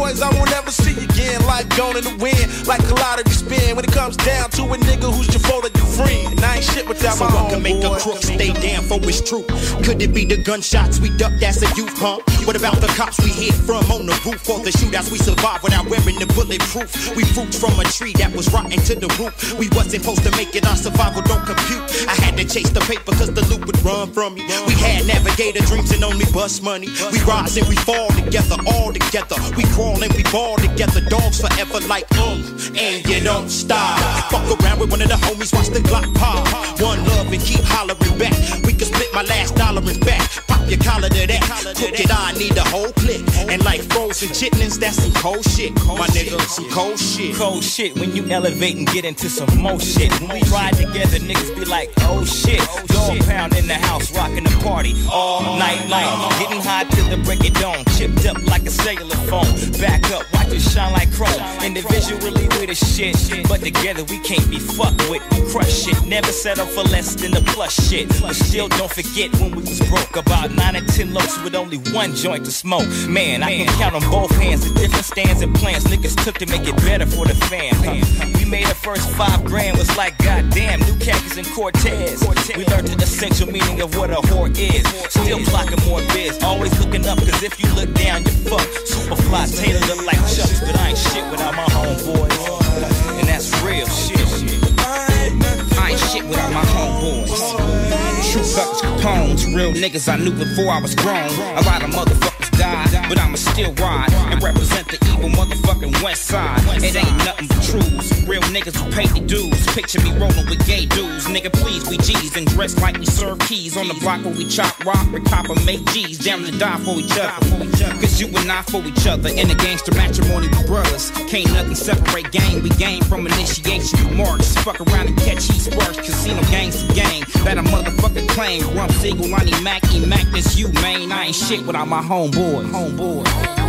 homeboys, I won't ever see again. Like gone in the wind, like a lottery spin. When it comes down to a nigga who's your fault your friend. And I ain't shit without So my what can make a crook stay down for his truth? Could it be the gunshots we ducked as a youth, huh? What about the cops we hid from on the roof? Or the shootouts we survived without wearing the bulletproof? We fruits from a tree that was rotten to the root. We wasn't supposed to make it, our survival don't compute. I had to chase the paper cause the loot would run from me. We had navigator dreams and only bus money. We rise and we fall together, all together. We crawl and we ball together, dogs forever like um, and you don't stop. Fuck around with one of the homies, watch the Glock pop. One love and keep hollering back. We can split my last dollar in back. Pop your collar to that. Crooked eye, need the whole click. And like frozen and chitlins. That's some cold shit, my nigga. Some cold shit. Cold shit when you elevate and get into some more shit. When we ride together, niggas be like, oh shit. Dog pound in the house, rocking the party all night long. Getting high till the break of dawn. Chipped up like a cellular phone. Back up, watch it shine like chrome. Individually we the shit, but together we can't be fucked with. We crush it, never settle for less than the plus shit. But still don't forget when we was broke. About nine or ten locs with only one joint to smoke. Man, I can count on both hands the different stands and plans niggas took to make it better for the fam. We made the first five grand, was like goddamn, new khakis and Cortez. We learned the essential meaning of what a whore is. Still clocking more biz, always looking up, cause if you look down, you fuck. Superfly Taylor look like Chucks, but I ain't shit without my homeboys. And that's real shit. I ain't shit without my homeboys. True Buckets Capones, real niggas I knew before I was grown. A lot of motherfuckers but I'ma still ride and represent the evil motherfucking West Side. It ain't nothing but truths. Real niggas who pay the dues. Picture me rolling with gay dudes. Nigga, please, we G's and dress like we serve keys on the block where we chop rock, we cop and make G's. Down to die for each other. Cause you and I for each other. In a gangster matrimony, we brothers. Can't nothing separate gang. We game from initiation marks. Fuck around and catch heat sparks. Casino gangs to gang. That a motherfucker claim. Rump Siegel, Lonnie Mac, E Mac, this you, man. I ain't shit without my homeboy. homeboy. homeboy. homeboy.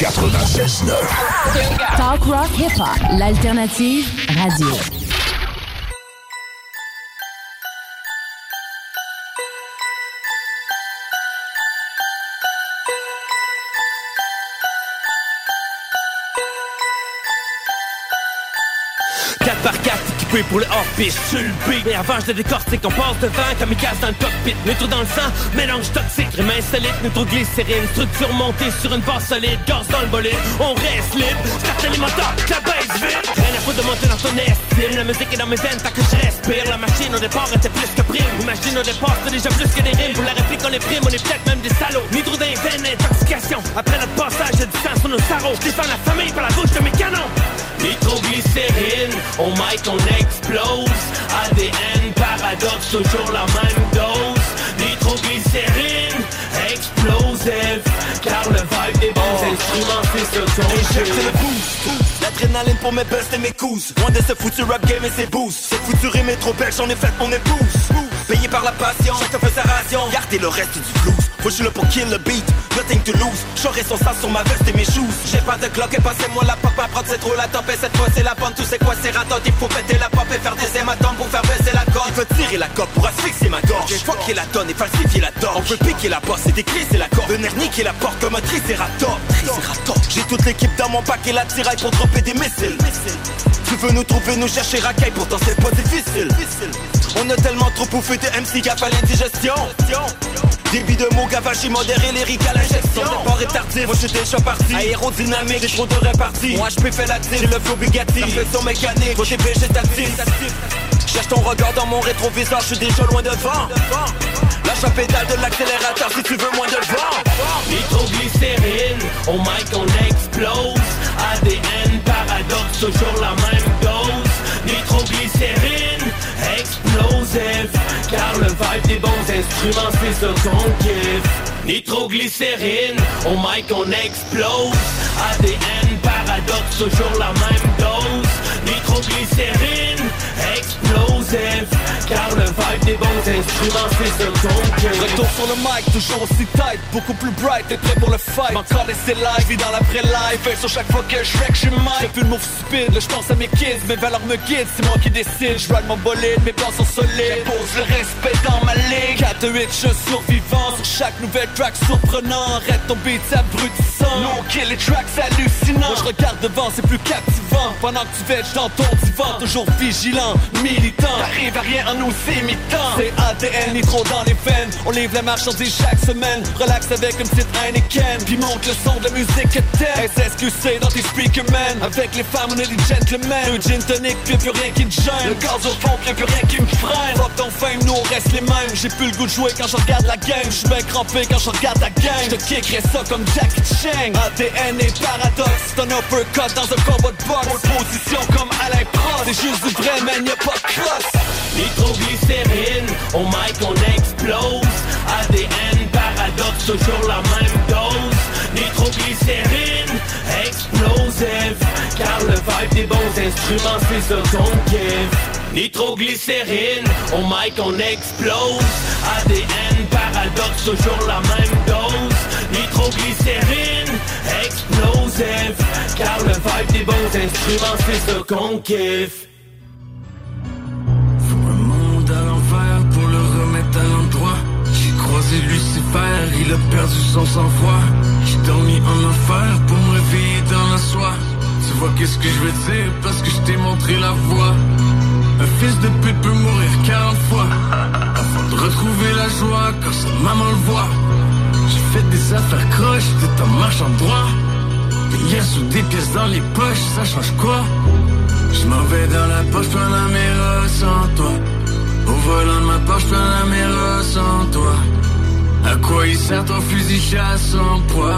96.9. Talk Rock Hip Hop, l'alternative radio. Quatre par quatre équipé pour le hors-piste Sur le beat, et avant je décortique. On passe devant comme il casse dans le cockpit. Neutro dans le sang, mélange toxique. Rime insolite, nitroglycérine. Structure montée sur une base solide. Gaz dans le bolide, on reste libre. Start les moteurs, la baisse vite. Rien à foutre de monter dans ton estime. La musique est dans mes veines, tant que je respire. La machine au départ était plus que prime. Imagine au départ c'est déjà plus que des rimes. Pour la réplique on est prime, on est peut-être même des salauds. Nitro dans les intoxication. Après notre passage, j'ai du sang sur nos sarraux. Je défends la famille par la bouche de mes canons. Nitroglycérine, au mic on explose ADN, paradoxe, toujours la même dose. Nitroglycérine, explosive Car le vibe des bons instruments c'est ce qu'on Injecte le boost L'adrénaline pour mes busts et mes coups. Loin de ce foutu rap game et ses boosts. Cette foutu rime est trop belle, j'en ai fait mon épouse. Payé par la passion, chacun fait sa ration. Gardez le reste du blues. Faut je là pour kill le beat, nothing J'aurai son sang sur ma veste et mes shoes. J'ai pas de cloque et passez-moi la pop Ma prod c'est trop la top et cette fois c'est la bande. Tout c'est quoi c'est raton, il faut péter la pop Et faire des hématomes pour faire baisser la corde. Il veut tirer la coque pour asphyxier ma gorge. J'ai fucké la tonne et falsifier la torche. On veut piquer la bosse et décriser la corde. Venir niquer la porte comme un Triceratops. J'ai toute l'équipe dans mon pack et la tiraille pour dropper des missiles. Tu veux nous trouver, nous chercher racaille Pourtant c'est pas difficile. On a tellement trop bouffé de MC gaffe à l'indigestion. Débit de mots gavage modéré, lyrique à l'injection Ton départ est tardif, moi je suis déjà parti. Aérodynamique, j'ai trop de répartie Moi je peux faire l'actif, j'ai le flow Bugatti. Perfection mécanique, côté végétatif. Cherche ton regard dans mon rétroviseur, je suis déjà loin devant. Lâche la pédale de l'accélérateur si tu veux moins de vent. Nitroglycérine, au mic on explose. ADN, paradoxe, toujours la même dose. Nitroglycérine, explosive Car le vibe des bons instruments c'est ce qu'on kiffe Nitroglycérine, au mic on explose. ADN, paradoxe, toujours la même dose. Nitroglycérine, explosive Car le vibe des bons instruments c'est ce qu'on kiffe Retour sur le mic, toujours aussi tight, beaucoup plus bright, t'es prêt pour le fight. Encore laisser live, vie dans l'après-live, sur chaque fois que je que je suis mic plus le move là je pense à mes kids, mes valeurs me guident, c'est moi qui décide. Je mon bolide, mes plans sont solides, pose le respect dans ma ligue. 4 de 8, je survivant, sur chaque nouvelle track surprenant. Arrête ton beat, abrutissant, non kill les tracks c'est hallucinant. Moi je regarde devant, c'est plus captivant, pendant que tu vêches dans ton divan Toujours vigilant, militant, à rien nous imitant C'est ADN, dans les veines, on livre la marchandise chaque semaine. Relax avec une petite Heineken, puis monte le son de la musique que t'aimes. SSQC dans tes speakers man, avec les femmes on est des gentlemen. Un gin tonic, puis plus rien qui me gêne. Le gaz au fond, puis plus rien qui me freine. Fuck ton fame, nous on reste les mêmes. J'ai plus le goût de jouer quand je regarde la game. J'suis bien crampé quand je regarde la gang Je te kickerai ça comme Jackie Chang ADN et paradoxe, c'est un uppercut dans un combat de boxe. Position comme Alain Prost C'est juste du vrai man, y'a pas de crosse Nitroglycérine, au mic on explose. ADN, paradoxe, toujours la même dose. Nitroglycérine, explosive. Car le vibe des bons instruments c'est ce qu'on Nitroglycérine, au mic on explose. ADN, paradoxe, toujours la même dose. Nitroglycérine, explosive. Car le vibe des bons instruments c'est ce qu'on Il a perdu son sang-froid. J'ai dormi en enfer pour me réveiller dans la soie. Tu vois qu'est-ce que je veux dire? Parce que je t'ai montré la voie. Un fils de pute peut mourir 40 fois avant de retrouver la joie quand sa maman le voit. J'ai fait des affaires croches, t'es en marche en droit. Des liens sous des pièces dans les poches, ça change quoi? Je m'en vais dans la poche, plein la mère sans toi. Au volant de ma poche, plein la mère sans toi. À quoi il sert ton fusil chasse sans poids?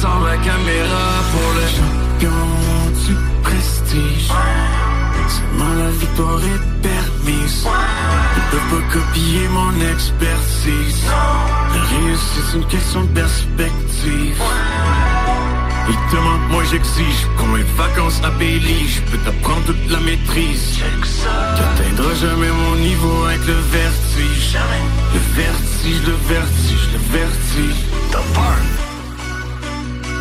Sans la caméra pour le champion du prestige? Seulement la victoire est permise. Ils pas copier mon expertise. La c'est une question de perspective. Ils demandent, moi j'exige Combien de vacances à Bailey Je peux t'apprendre toute la maîtrise. T'atteindras jamais mon niveau avec le vertige. Le vertige, le vertige, le vertige. T'as peur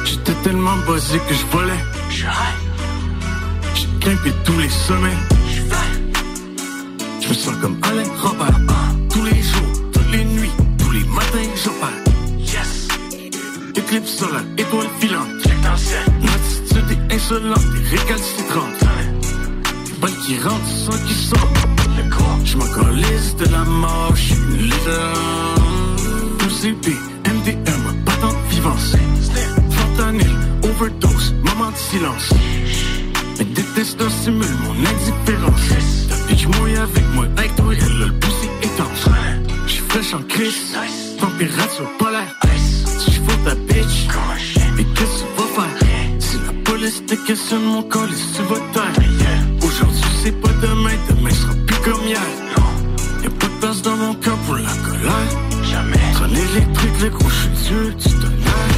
J'étais tellement buzzé que je volais. J'ai grimpé tous les sommets. Je me sens comme Alain Robert Tous les jours, toutes les nuits, tous les matins j'opère Éclipse solaire, étoile filante. L'attitude est insolente et récalcitrante balles qui rentrent sans qui sortent Je m'en calisse de la mort, j'suis une légende. Tout CP, MDM, patente vivance. Fentanyl, overdose, moment de silence. Mes détesteurs simulent mon indifférence. Ta bitch mouille avec moi, avec toi elle le poussé étanche. J'suis fraîche en crise, température polaire J'fous ta bitch, et qu'est-ce que tu vas faire? Si la police te questionne mon colis, tu vas taire Aujourd'hui c'est pas demain, demain sera plus comme hier. Y'a pas de place dans mon cœur pour la colère. Jamais. Train électrique, le gros suis Dieu du tonnerre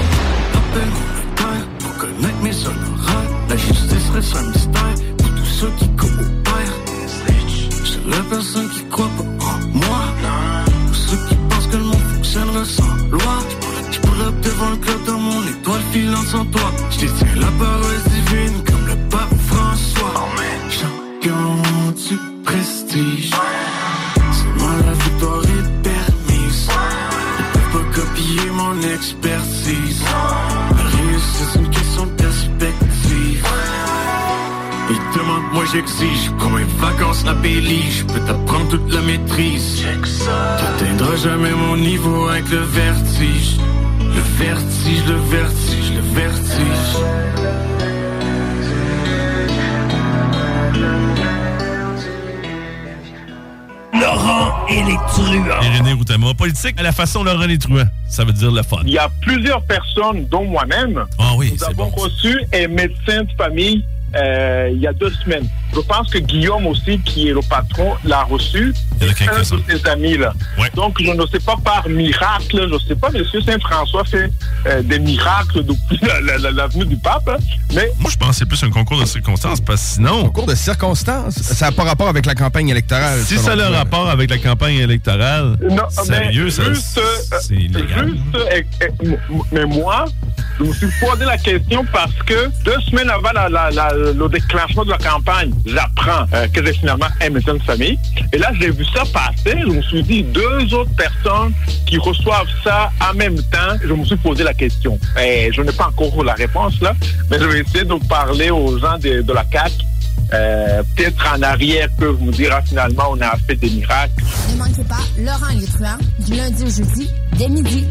Appelle mon père pour connaître mes honoraires. La justice reste un mystère pour tous ceux qui coopèrent. C'est la personne qui croit pas en moi. Pour ceux qui pensent que le monde fonctionnerait sans devant le club dans mon étoile filante sans toi. J'détiens la parole divine comme le pape François. Champion du prestige. Seulement la victoire est permise. Ils peuvent pas copier mon expertise. La réussite c'est une question de perspective. Ils demandent, moi j'exige Combien de vacances à Bailey Je peux t'apprendre toute la maîtrise. T'atteindras jamais mon niveau avec le vertige Le vertige, le vertige, le vertige Laurent et les truands. Irénée Routama. Politique à la façon Laurent les truands. Ça veut dire le fun. Il y a plusieurs personnes, dont moi-même, Ah oui, nous avons reçu un médecin de famille euh, il y a deux semaines. Je pense que Guillaume aussi, qui est le patron, l'a reçu. Il y en a un de ses amis là. Donc je ne sais pas par miracle, je ne sais pas, Monsieur Saint-François fait euh, des miracles depuis la, la- la- la venue du pape, hein. mais Moi, je pense que c'est plus un concours de circonstances, parce que sinon... Concours de circonstances? Ça n'a pas rapport avec la campagne électorale. Si ça a le rapport avec la campagne électorale, Non, sérieux, mais juste, c'est illégal. Juste, euh, m- mais moi, je me suis posé la question parce que deux semaines avant le déclenchement de la campagne, j'apprends euh, que j'ai finalement un médecin de famille. Et là, j'ai vu ça passer. Je me suis dit, deux autres personnes qui reçoivent ça en même temps. Je me suis posé la question. Et je n'ai pas encore la réponse là, mais je vais essayer de parler aux gens de, la CAC. Euh, Peut-être en arrière peuvent me dire ah, finalement on a fait des miracles. Ne manquez pas Laurent Létruant, du lundi au jeudi, dès midi.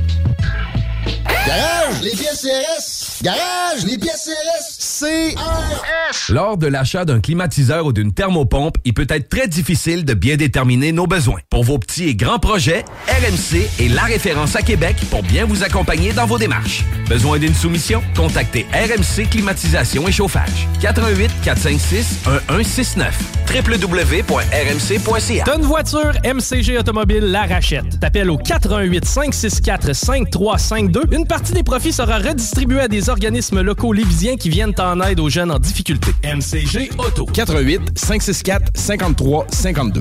Garage, les pièces CRS. Garage, les pièces CRS. CRS. Lors de l'achat d'un climatiseur ou d'une thermopompe, il peut être très difficile de bien déterminer nos besoins. Pour vos petits et grands projets, RMC est la référence à Québec pour bien vous accompagner dans vos démarches. Besoin d'une soumission? Contactez RMC Climatisation et Chauffage. 88 456 1169 www.rmc.ca une voiture, MCG Automobile la rachète. T'appelles au 418 564 5352. Une partie des profits sera redistribuée à des organismes locaux lévisiens qui viennent en aide aux jeunes en difficulté. MCG Auto. 88 564 53 52.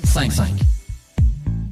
5-5.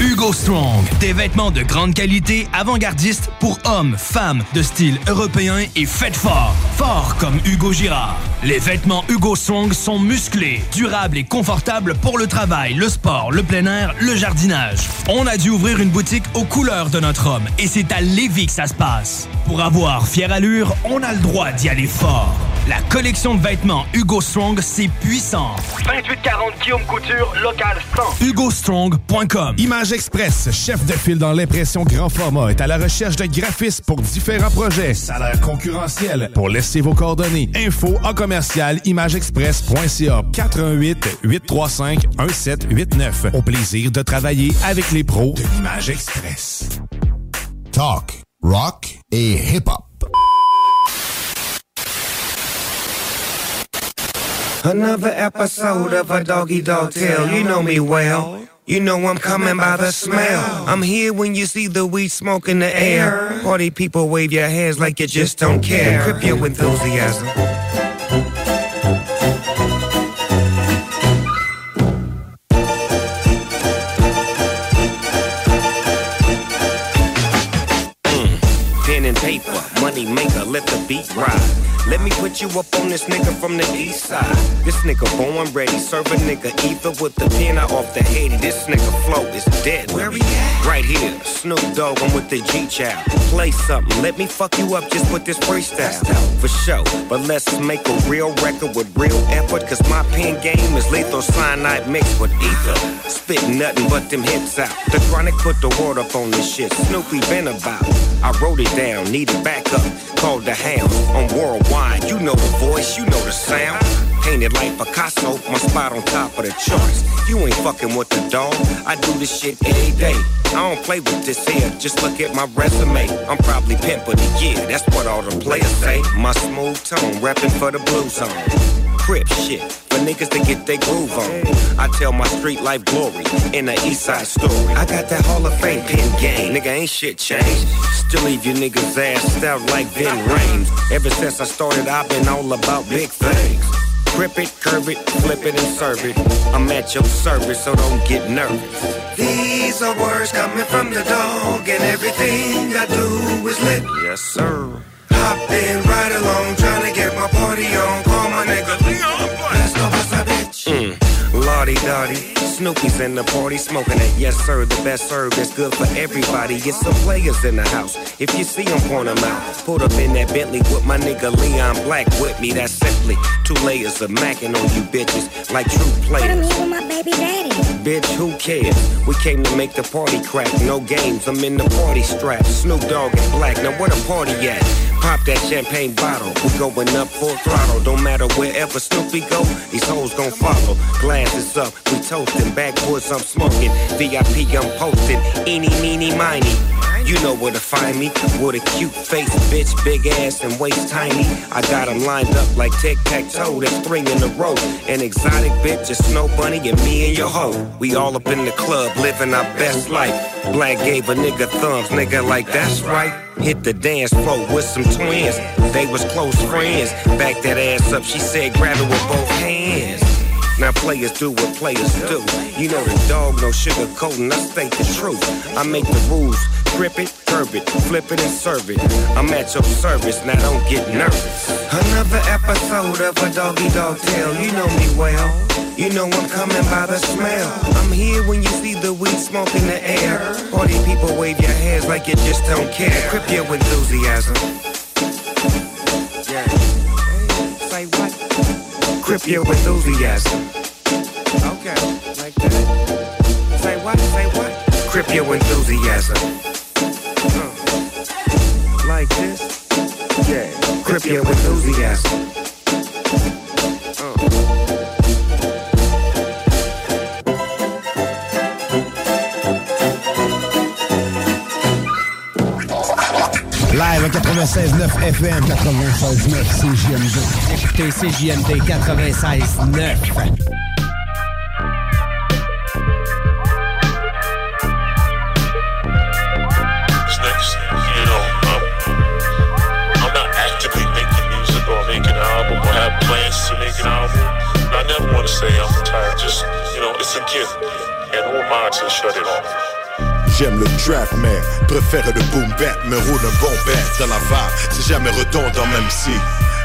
Hugo Strong, des vêtements de grande qualité, avant-gardistes pour hommes, femmes, de style européen et faites fort. Fort comme Hugo Girard. Les vêtements Hugo Strong sont musclés, durables et confortables pour le travail, le sport, le plein air, le jardinage. On a dû ouvrir une boutique aux couleurs de notre homme et c'est à Lévis que ça se passe. Pour avoir fière allure, on a le droit d'y aller fort. La collection de vêtements Hugo Strong, c'est puissant. 2840 Guillaume Couture, local 100. HugoStrong.com Image Express, chef de file dans l'impression grand format, est à la recherche de graphistes pour différents projets. Salaire concurrentiel. Pour laisser vos coordonnées. Info en commercial imageexpress.ca 418 835 1789. Au plaisir de travailler avec les pros de l'Image Express. Talk, rock et hip-hop. Another episode of a doggy dog tale. You know me well. You know I'm coming by the smell. I'm here when you see the weed smoke in the air. Party people wave your hands like you just don't care. Crip your enthusiasm. Money maker, let the beat ride. Let me put you up on this nigga from the east side. This nigga born ready, serve a nigga ether with the pin off the Haiti. This nigga flow is dead. Where he at? Right here, Snoop Dogg, I'm with the G Child. Play something, let me fuck you up just with this freestyle. For sure, but let's make a real record with real effort. Cause my pen game is lethal cyanide mixed with ether. Spitting nothing but them hits out. The chronic put the word up on this shit. Snoopy been about. I wrote it down, needed backup. Called the hound on worldwide. You know the voice, you know the sound. Painted like Picasso, my spot on top of the charts. You ain't fucking with the dog. I do this shit every day. I don't play with this here, just look at my resume. I'm probably pimp of the year, that's what all the players say. My smooth tone, reppin' for the blue zone. Crip shit, for niggas to get their groove on. I tell my street life glory in the east side story. I got that Hall of Fame pin game, nigga ain't shit changed. Still leave you niggas ass out like Vin Rames. Ever since I started, I've been all about big things. Grip it, curve it, flip it, and serve it. I'm at your service, so don't get nervous. These are words coming from the dog, and everything I do is lit. Yes, sir. Hop in right along, trying to get my party on. Call my nigga Leon, let's go bitch. Mm. Lottie Dottie. Snoopy's in the party smoking it. Yes, sir, the best serve is good for everybody. Get some players in the house. If you see them, point them out. Put up in that Bentley with my nigga Leon Black with me. That's simply two layers of macking on you bitches like true players. But I'm with my baby daddy. Bitch, who cares? We came to make the party crack. No games, I'm in the party strap. Snoop Dogg and Black. Now where the party at? Pop that champagne bottle. We going up full throttle. Don't matter wherever Snoopy go, these hoes gon' follow. Glasses up, we toasting. Backwoods, I'm smoking. VIP, I'm posting. Eeny, meeny, miny. You know where to find me. With a cute face, bitch, big ass and waist tiny. I got got 'em lined up like tic tac toe. That's three in a row. An exotic bitch, a snow bunny, and me and your hoe. We all up in the club, living our best life. Black gave a nigga thumbs, nigga, like that's right. Hit the dance floor with some twins. They was close friends. Back that ass up, she said, grab it with both hands. Now players do what players do. You know the dog, no sugarcoating. I state the truth. I make the rules. Grip it, curb it, flip it and serve it. I'm at your service, now don't get nervous. Another episode of a doggy dog tale. You know me well. You know I'm coming by the smell. I'm here when you see the weed smoke in the air. Party people wave your hands like you just don't care. Grip your enthusiasm. Yeah. Say what? Grip your enthusiasm. Okay, like that. Say what? Say what? Grip your enthusiasm. Uh, like this. Yeah. Grip your enthusiasm. Live à 96.9 FM, 96.9 CJMD. Écoutez CJMD 96.9. These niggas, you know, um, I'm not actively making music or making an album or have plans to make an album. But I never want to say I'm retired. Just, you know, it's a gift. And who am I to shut it off? J'aime le trap, mais préfère le boom bap. Me roule un bon bet dans la vibe. C'est jamais redondant, même si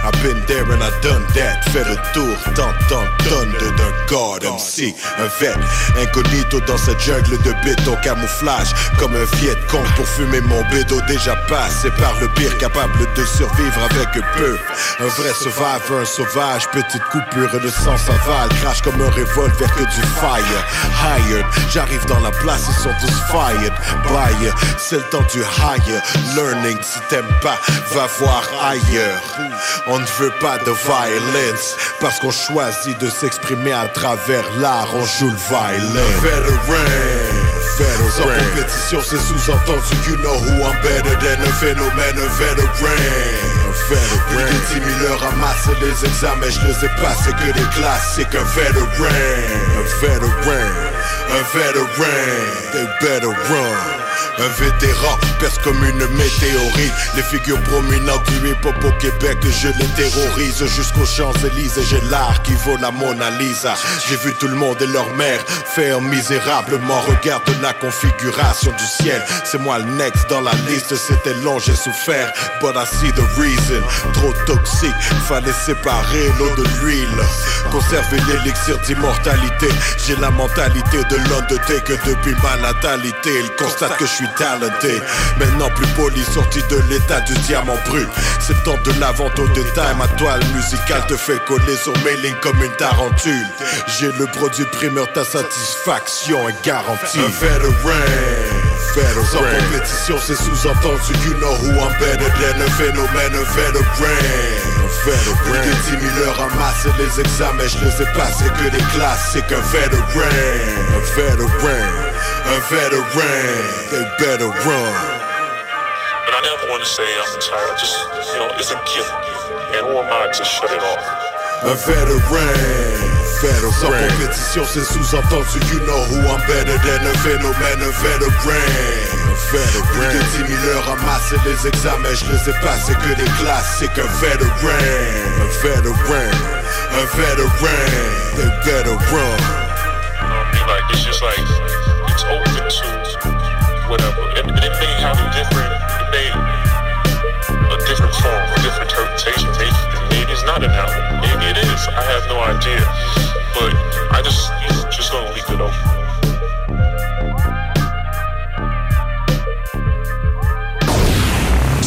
I've been there and I done that. Fait le tour, tant, tant, tonne d'un God MC. Un vet, incognito dans cette jungle de béton camouflage. Comme un Viet Cong pour fumer mon bédo déjà passé par le pire, capable de survivre avec peu. Un vrai survivor, un sauvage, petite coupure de sang s'avale. Crash comme un revolver que du fire. Hired, j'arrive dans la place, ils sont tous fired. Buyer, c'est le temps du higher. Learning, si t'aimes pas, va voir ailleurs. On ne veut pas de violence Parce qu'on choisit de s'exprimer à travers l'art On joue le violin. Veteran Sans compétition c'est sous-entendu You know who I'm better than a phénomène A veteran Plus de 10 000 heures ramassent les examens Je les ai passés que des classiques Un veteran Un veteran Un veteran They better run un vétéran perce comme une météorite. Les figures prominentes du hip-hop au Québec Je les terrorise. Jusqu'aux Champs-Élysées J'ai l'art qui vaut la Mona Lisa. J'ai vu tout le monde et leur mère faire misérablement. Regarde la configuration du ciel. C'est moi le next dans la liste. C'était long, j'ai souffert But I see the reason. Trop toxique, fallait séparer l'eau de l'huile. Conserver l'élixir d'immortalité. J'ai la mentalité de l'Undertaker Depuis ma natalité. Il constate que je suis talenté. Maintenant plus poli, sorti de l'état du diamant brut. C'est le temps de la vente au détail. Ma toile musicale te fait coller sur mes lignes comme une tarentule. J'ai le produit primeur, ta satisfaction est garantie. Sans compétition, c'est sous-entendu. You know who I'm better than. A phénomène, un veteran veteran. Plus de 10 000 heures amassées, les examens, je les ai passés que des classiques. Un veteran, un veteran, un veteran. They better run. But I never want to say I'm tired. Just, you know, it's a gift. And who am I to shut it off? Un veteran. Sans compétition, c'est sous-entendu. You know who I'm better than a veteran. Veteran. Plus de 10 000 heures amassées, les examens, je les ai passés que des classiques. Un veteran. Un veteran. Un veteran. They better run. I mean, like, it's just like, it's open to whatever. And, and it may have a different, it may, a different form, a different interpretation. Maybe, maybe it's not an album. Maybe it is. I have no idea. But I just, just gonna leave it open.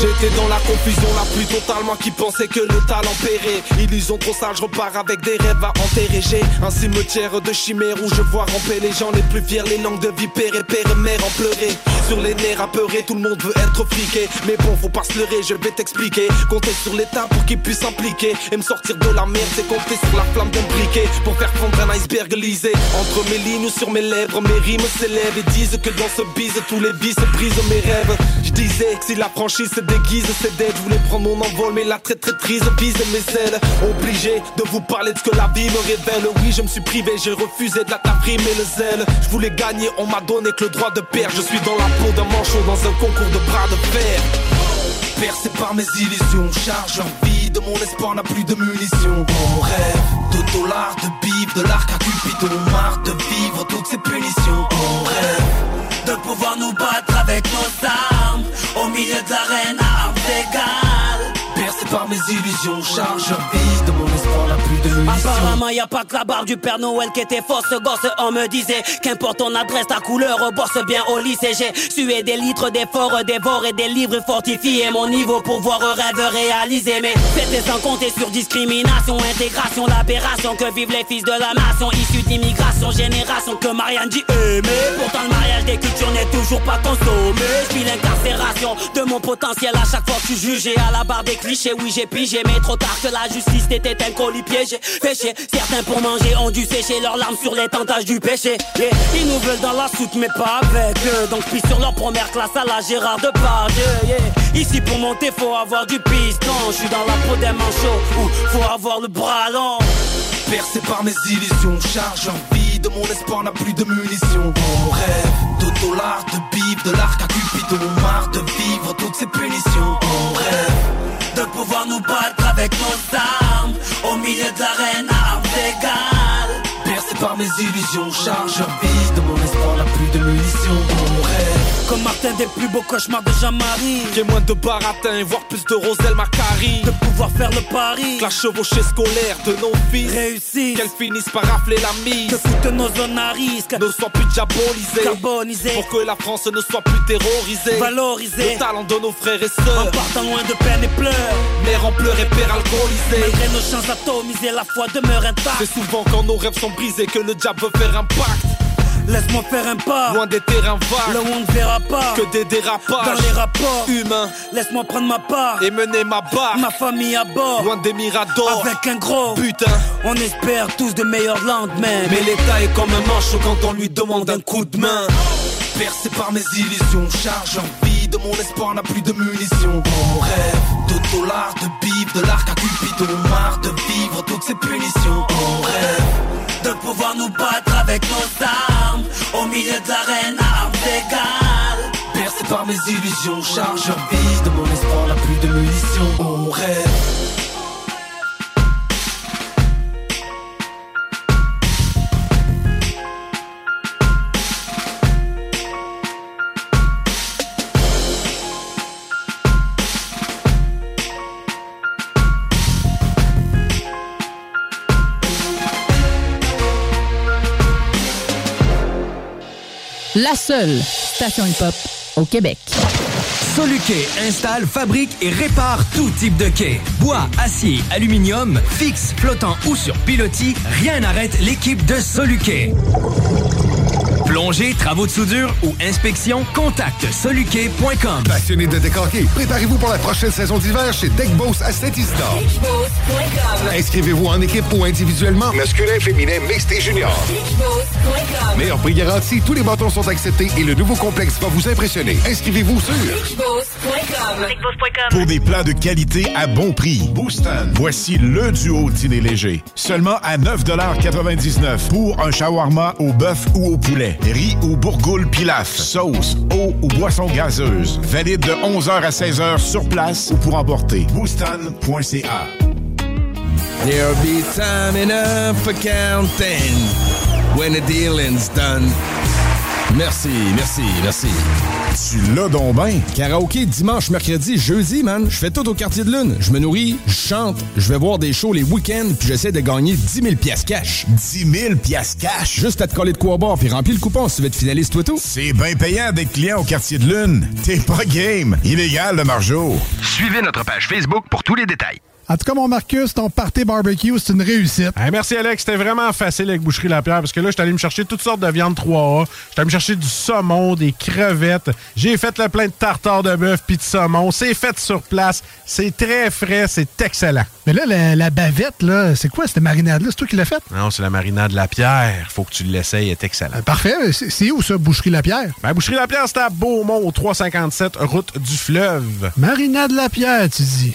J'étais dans la confusion la plus totale, moi qui pensais que le talent paierait. Illusion trop sale, je repars avec des rêves à enterrer. J'ai un cimetière de chimères où je vois ramper les gens les plus fiers, les langues de vipère et père et mère en pleurer. Sur les nerfs apeurés, tout le monde veut être fliqué. Mais bon, faut pas se leurrer, je vais t'expliquer. Compter sur l'État pour qu'il puisse s'impliquer. Et me sortir de la merde, c'est compter sur la flamme d'un briquet. Pour faire fondre un iceberg lisé. Entre mes lignes sur mes lèvres, mes rimes s'élèvent et disent que dans ce bise, tous les vices brisent mes rêves. Si la franchise se déguise, c'est dead. Je voulais prendre mon envol, mais la traîtrise vise mes ailes. Obligé de vous parler de ce que la vie me révèle. Oui, je me suis privé, j'ai refusé de la mais le zèle. Je voulais gagner, on m'a donné que le droit de perdre. Je suis dans la peau d'un manchot dans un concours de bras de fer. Percé par mes illusions, charge en vie de mon espoir n'a plus de munitions. On rêve de dollars, de bif, de l'arc à Cupidon, marre de vivre toutes ces punitions. On rêve de pouvoir nous battre avec nos armes au milieu de l'arène à. Percé par mes illusions, charge de mon espoir n'a plus de. Apparemment y a pas que la barre du Père Noël qui était fausse gosse On me disait qu'importe ton adresse, ta couleur Bosse bien au lycée. J'ai sué des litres d'efforts Dévoré des livres fortifiés. Mon niveau pour voir rêve réalisé. Mais c'était sans compter sur discrimination Intégration, l'aberration Que vivent les fils de la nation. Issus d'immigration, génération Que Marianne dit aimer Pourtant le mariage des cultures n'est toujours pas consommé. Je l'incarcération de mon potentiel. À chaque fois que je suis jugé à la barre des clichés Oui j'ai pigé mais trop tard que la justice était un colis piégé Péché, certains pour manger ont dû sécher leurs larmes sur les tentages du péché. Ils nous veulent dans la soute mais pas avec eux. Donc puis sur leur première classe à la Gérard de yeah. Ici pour monter faut avoir du piston. Je suis dans la peau d'un manchot Où faut avoir le bras long. Percé par mes illusions, charge en vie de mon espoir n'a plus de munitions. On rêve de dollars, de bif, de l'arc à Cupidon, marre de vivre toutes ces punitions. On rêve de pouvoir nous battre avec nos armes au milieu de l'arène à armes égales. Percé par mes illusions, charge en vie de mon espoir n'a plus de munitions. On rêve comme Martin des plus beaux cauchemars de Jean-Marie. Qu'il y ait moins de baratin, voire plus de Roselle Macari De pouvoir faire le pari. Que la chevauchée scolaire de nos fils. Réussisse. Qu'elles finissent par rafler la mise. Que toutes nos zones à risque Ne soient plus diabolisées Carbonisées Pour que la France ne soit plus terrorisée. Valorisée. Le talent de nos frères et sœurs. En partant loin de peine et pleurs. Mère en pleurs et père alcoolisé. Malgré nos chances atomisées, la foi demeure intacte. C'est souvent quand nos rêves sont brisés que le diable veut faire un pacte Laisse-moi faire un pas. Loin des terrains vagues. Là où on ne verra pas. Que des dérapages. Dans les rapports. Humains. Laisse-moi prendre ma part. Et mener ma barre. Ma famille à bord. Loin des miradors. Avec un gros. Putain. On espère tous de meilleurs lendemains. Mais l'État est comme un manchot quand on lui demande un coup de main. Percé par mes illusions Charge de mon espoir n'a plus de munitions. On rêve de dollars, de bif, de l'arc à Cupidon. Marre de vivre toutes ces punitions. On rêve de pouvoir nous battre avec nos armes milieu de l'arène à armes. Percé par mes illusions, charge vie de mon espoir n'a plus de munitions. On rêve. La seule station hip-hop au Québec. Soluquet installe, fabrique et répare tout type de quai. Bois, acier, aluminium, fixe, flottant ou sur pilotis, rien n'arrête l'équipe de Soluquet. Plongée, travaux de soudure ou inspection, contacte soluquet.com. Passionné de décorquer, préparez-vous pour la prochaine saison d'hiver chez Deck Boss à Saint-Isidore. Inscrivez-vous en équipe ou individuellement, masculin, féminin, mixte et junior. Meilleur prix garanti, tous les bâtons sont acceptés et le nouveau complexe va vous impressionner. Inscrivez-vous sur Pour des plats de qualité à bon prix, Booston. Voici le duo dîner léger. Seulement à 9,99 pour un shawarma au bœuf ou au poulet. Riz ou bourgoule pilaf. Sauce, eau ou boisson gazeuse. Valide de 11h à 16h sur place ou pour emporter. Booston.ca. There'll be time enough for counting when the dealing's done. Merci, merci, merci. Tu l'as donc ben. Karaoké dimanche, mercredi, jeudi, man. Je fais tout au quartier de lune. Je me nourris, je chante, je vais voir des shows les week-ends, puis j'essaie de gagner 10 000 piastres cash. 10 000 piastres cash? Juste à te coller de quoi boire, puis remplir le coupon si tu veux être finaliste, toi tout. C'est bien payant d'être client au quartier de lune. T'es pas game. Illégal, le margeau. Suivez notre page Facebook pour tous les détails. En tout cas, mon Marcus, ton party barbecue, c'est une réussite. Hey, merci, Alex. C'était vraiment facile avec Boucherie Lapierre parce que là, je suis allé me chercher toutes sortes de viandes 3A. J'étais allé me chercher du saumon, des crevettes. J'ai fait le plein de tartare de bœuf puis de saumon. C'est fait sur place. C'est très frais. C'est excellent. Mais là, la, la bavette, là, c'est quoi cette marinade-là? C'est toi qui l'as faite? Non, c'est la marinade Lapierre. Faut que tu l'essayes. Elle est excellent. Euh, parfait. C'est c'est où, ça, Boucherie Lapierre? Ben, Boucherie Lapierre, c'est à Beaumont, au 357, route du fleuve. Marinade Lapierre, tu dis.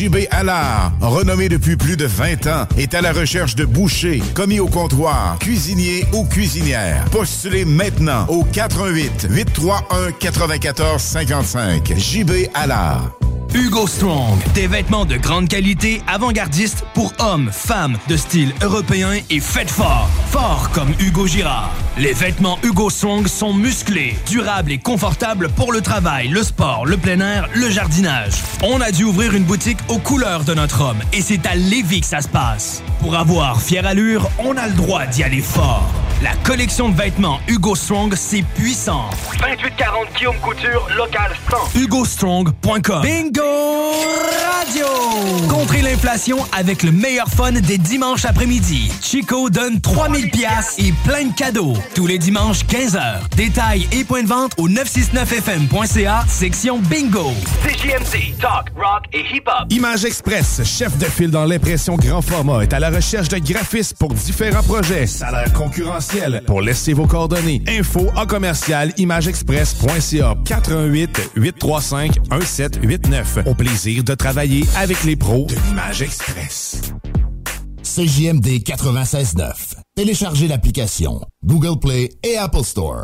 JB Allard, renommé depuis plus de 20 ans, est à la recherche de bouchers, commis au comptoir, cuisiniers ou cuisinières. Postulez maintenant au 88 831 94 55. JB Allard. Hugo Strong, des vêtements de grande qualité, avant-gardistes pour hommes, femmes, de style européen et faites fort. Fort comme Hugo Girard. Les vêtements Hugo Strong sont musclés, durables et confortables pour le travail, le sport, le plein air, le jardinage. On a dû ouvrir une boutique aux couleurs de notre homme et c'est à Lévis que ça se passe. Pour avoir fière allure, on a le droit d'y aller fort. La collection de vêtements Hugo Strong, c'est puissant. 2840 Guillaume Couture, local 100. HugoStrong.com Bingo Radio! Contrez l'inflation avec le meilleur fun des dimanches après-midi. Chico donne 3000 pièces et plein de cadeaux. Tous les dimanches, 15h. Détails et points de vente au 969fm.ca, section Bingo. CJMD, talk, rock et hip-hop. Image Express, chef de file dans l'impression grand format, est à la recherche de graphistes pour différents projets. Salaire concurrentiel. Pour laisser vos coordonnées. Info en commercial imageexpress.ca 88 835 1789. Au plaisir de travailler avec les pros de l'Image Express. CJMD 96.9. Téléchargez l'application Google Play et Apple Store.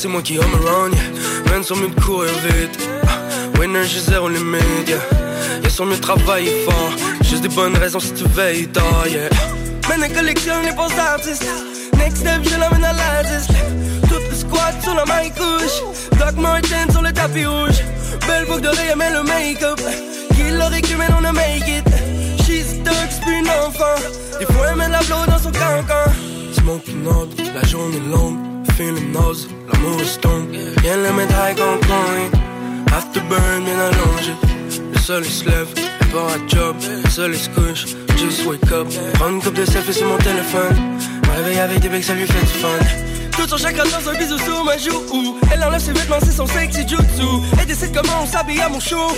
C'est moi qui home run. Yeah. Man, sont mieux de courir vite. Winner, j'ai zéro limite. Yeah. Y'a sont mieux de travailler fort. Juste des bonnes raisons si tu veilles tard. Yeah. Elle collectionne les bons artistes. Next step, je l'amène à la disque. Toute le squad sur la main couche. Doc Martin sur le tapis rouge. Belle boucle d'oreille, mais le make-up. Kill leur écumen, on make it. She's thug, c'est une enfant. Des fois, elle met la dans son cancan. Smoking out, la journée longue. Feeling nose, est stone. Viens le mettre high qu'on point. Afterburn, bien allongé. Le soleil se lève, part à job. Le soleil se couche, just wake up. Prends une coupe de selfie sur mon téléphone. Me réveille avec des becs, ça lui fait du fun. Tout son chakra dans un bisou sur ma joue Elle enlève ses vêtements, c'est son sexy jutsu Elle décide comment on s'habille à mon show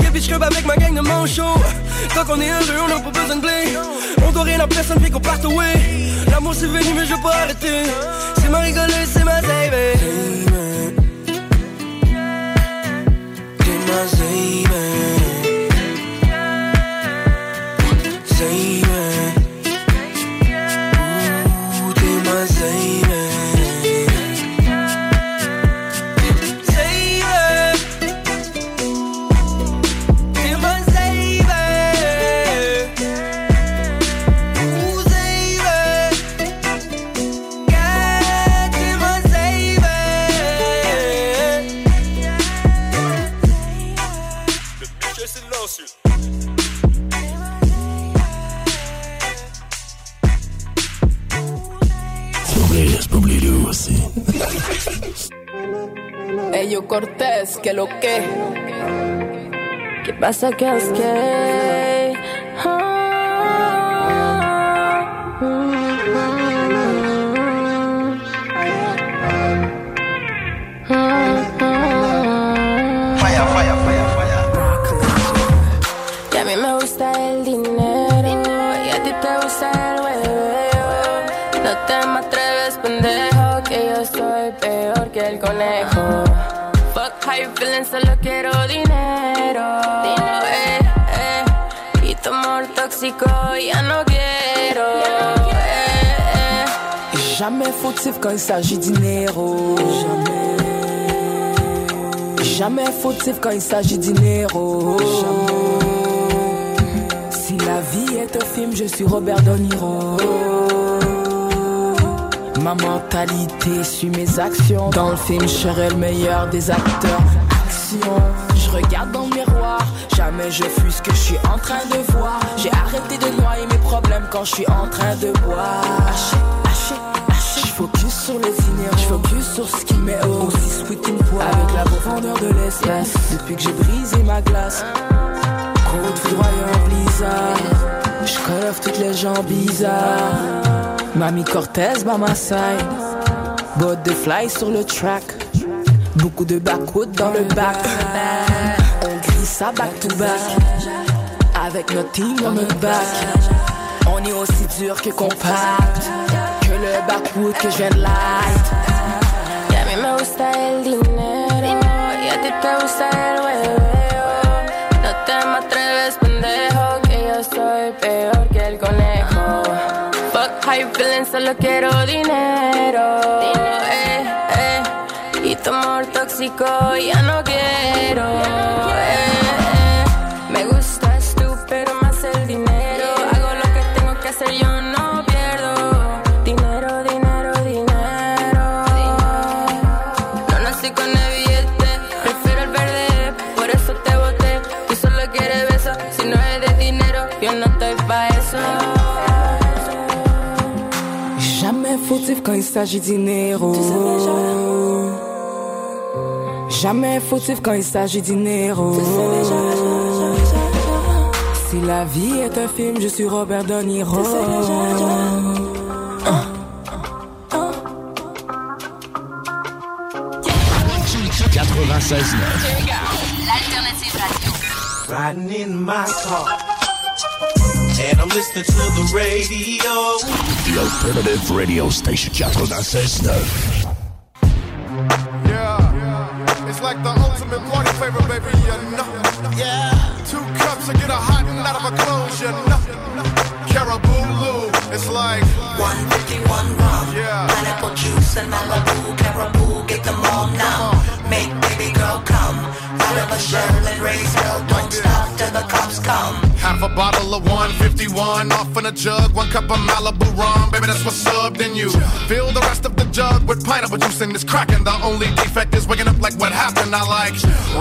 Yeah bitch club avec ma gang de manchots Tant qu'on est heureux, on n'a pas besoin de blé On doit rien à personne, puis qu'on parte away L'amour c'est venu mais je pas arrêter C'est ma rigolée, c'est ma baby T'es ma Baby Basta I eu scared. Quand il s'agit dinero. Jamais. Jamais fautif quand il s'agit dinero. Si la vie est un film, je suis Robert De Niro. Ma mentalité suit mes actions. Dans le film, je serai le meilleur des acteurs. Action, je regarde dans le miroir. Jamais je fuis ce que je suis en train de voir. J'ai arrêté de noyer mes problèmes quand je suis en train de boire. Sur les diners, je focus sur ce qui m'est haut. Aussi sweet une poire avec la profondeur de l'espace. Depuis que j'ai brisé ma glace, côte foudroyant blizzard. Je colle off toutes les gens bizarres. Mamie Cortez by my side. Botte de fly sur le track. Beaucoup de backwood dans le back. On grille ça back to back. Avec notre team dans notre back. On est aussi dur que compact. Que de light. Y a mí me gusta el dinero y a ti te gusta el huevo. No te me atreves, pendejo, que yo soy peor que el conejo. Fuck how you feeling, solo quiero dinero. eh, eh. Y tu amor tóxico ya no quiero. Quand il s'agit dinero. Jamais fautif quand il s'agit dinero. Si la vie est un film, je suis Robert De Niro. L'alternative radio. Riding in my car. And I'm listening to the radio. The alternative radio station 96.9. Yeah, it's like the ultimate party favor, baby, you know. Yeah, two cups to get a hot and out of a clothes, you know. Caribou Lou, it's like 151 rum, Yeah. pineapple juice and Malibu, Caribou, get them all now. Make baby girl, come out of a shell and raise hell. Don't stop till the cops come. Half a bottle of 151 off in a jug, one cup of Malibu rum. Baby, that's what's up. Then you fill the rest of the jug with pineapple juice and it's cracking. The only defect is waking up like what happened. I like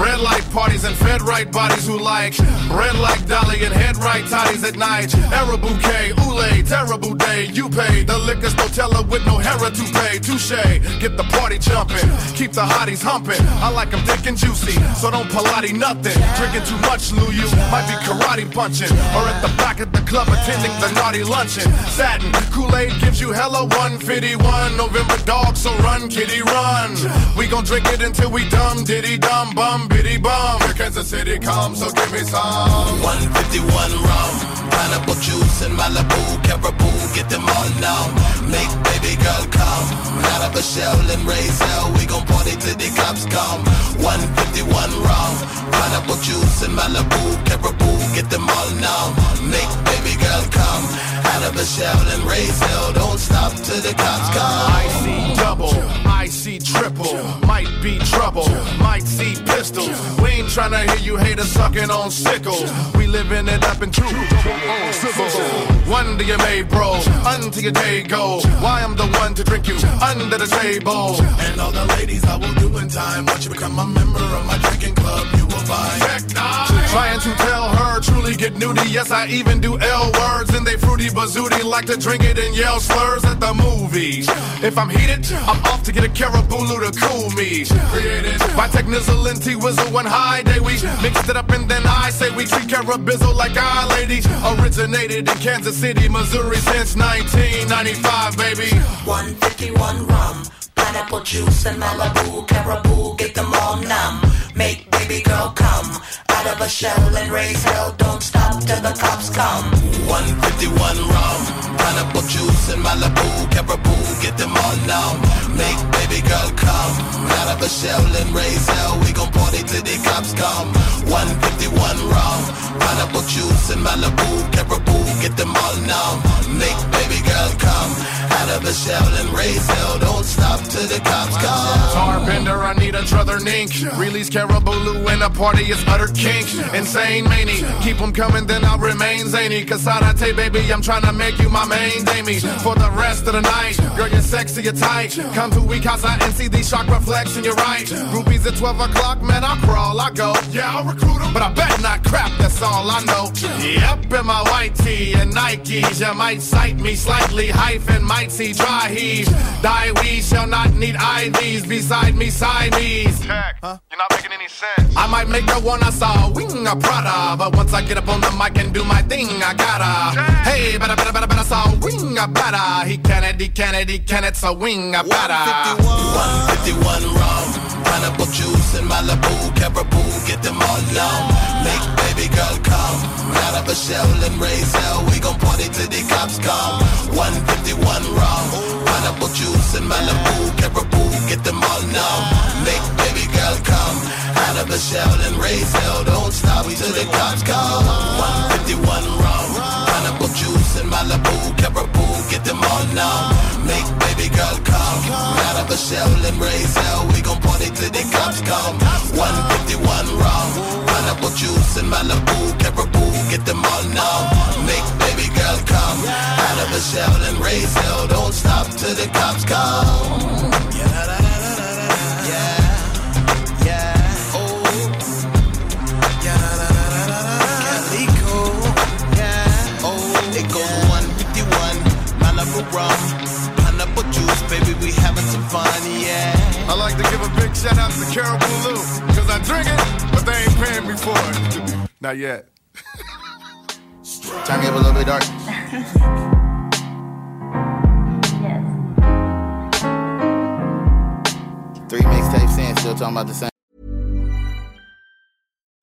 red light parties and fed right bodies who like red like Dolly and head right toddies at night. Era bouquet, oule, terrible day. You pay the liquor store teller with no hera to pay. Touche, get the party jumping, keep the hotties humping. I like them thick and juicy, so don't Pilates nothing. Drinking too much, Lou, you might be karate Or at the back of the club attending the naughty luncheon. Satin, Kool-Aid gives you hella 151. November dog, so run, kitty, run. We gon' drink it until we dumb, diddy, dumb, bum, biddy, bum. Kansas City comes, so give me some. 151 rum, pineapple juice and Malibu, caribou, get them all now. Make baby girl come out of a shell and raise hell. We gon' party till the cops come. 151 rum, pineapple juice and Malibu, caribou, get them all now. Make baby girl come out of a shell and raise hell. Don't stop till the cops come. I see double, I see triple, might be trouble, might see pistols. We ain't tryna hear you haters sucking on sickles. We living it up in true One to your May, bro, until your day go. Why I'm the one to drink you under the table. And all the ladies I will do in time. Once you become a member of my drinking club, you will find. Trying to tell her, truly get nudie. Yes, I even do L words, and they fruity bazooty. Like to drink it and yell slurs at the movies. If I'm heated, I'm off to get a carabulu to cool me. By Technizzle and T-Wizzle one high day. We mixed it up and then I say we treat carabizzle like our ladies. Originated in Kansas City, Missouri since 1995, baby. 151 rum, pineapple juice and Malibu, caribou, get them all numb. Make baby girl come out of a shell and raise hell. Don't stop till the cops come. 151 rum, pineapple juice and Malibu, caribou, get them all numb. Make baby girl come out of a shell and raise hell. We gon' party till the cops come. 151 rum, pineapple juice and Malibu, caribou, get them all numb. Make baby girl come out of a shell and raise hell. Don't stop till the cops come. Tarbender, I need a druther nink. Release Carabulu and the party is utter Insane mani, keep them coming, then I'll remain zany. Casarate, baby, I'm trying to make you my main damie. For the rest of the night, girl, you're sexy, you're tight. Come to we casa and see these shock reflection, you're right. Groupies at 12 o'clock, man, I'll crawl, I go. Yeah, I'll recruit them, but I bet not crap, that's all I know. Yep, in my white tee and Nikes, you might sight me slightly, hyphen, might see dry heave. Die, we shall not need IDs beside me, Siamese. Huh? You're not making any sense. I might make the one I saw, wing a Prada, but once I get up on the mic and do my thing, I gotta. Hey, better, better, better, better, saw wing a better. He can it, he can so wing a better. 151 rum, pineapple juice and Malibu, caribou, get them all numb. Make baby girl come out of a shell and raise hell. We gon' party till the cops come. 151 rum, pineapple juice and Malibu, caribou, get them all numb. Make baby girl come out of a shell and raise hell. Don't stop till the cops come. 151 rum, Malibu, caribou, get them all numb. Make baby girl come out of a shell and raise hell. We gon' party till the cops come. 151 rum, pineapple juice and Malibu, caribou, get them all numb. Make baby girl come out of a shell and raise hell. Don't stop till the cops come. I like to give a big shout out to Caribou Lou, cause I drink it, but they ain't paying me for it. Not yet. Time to get a little bit dark. Three mixtapes in, still talking about the same.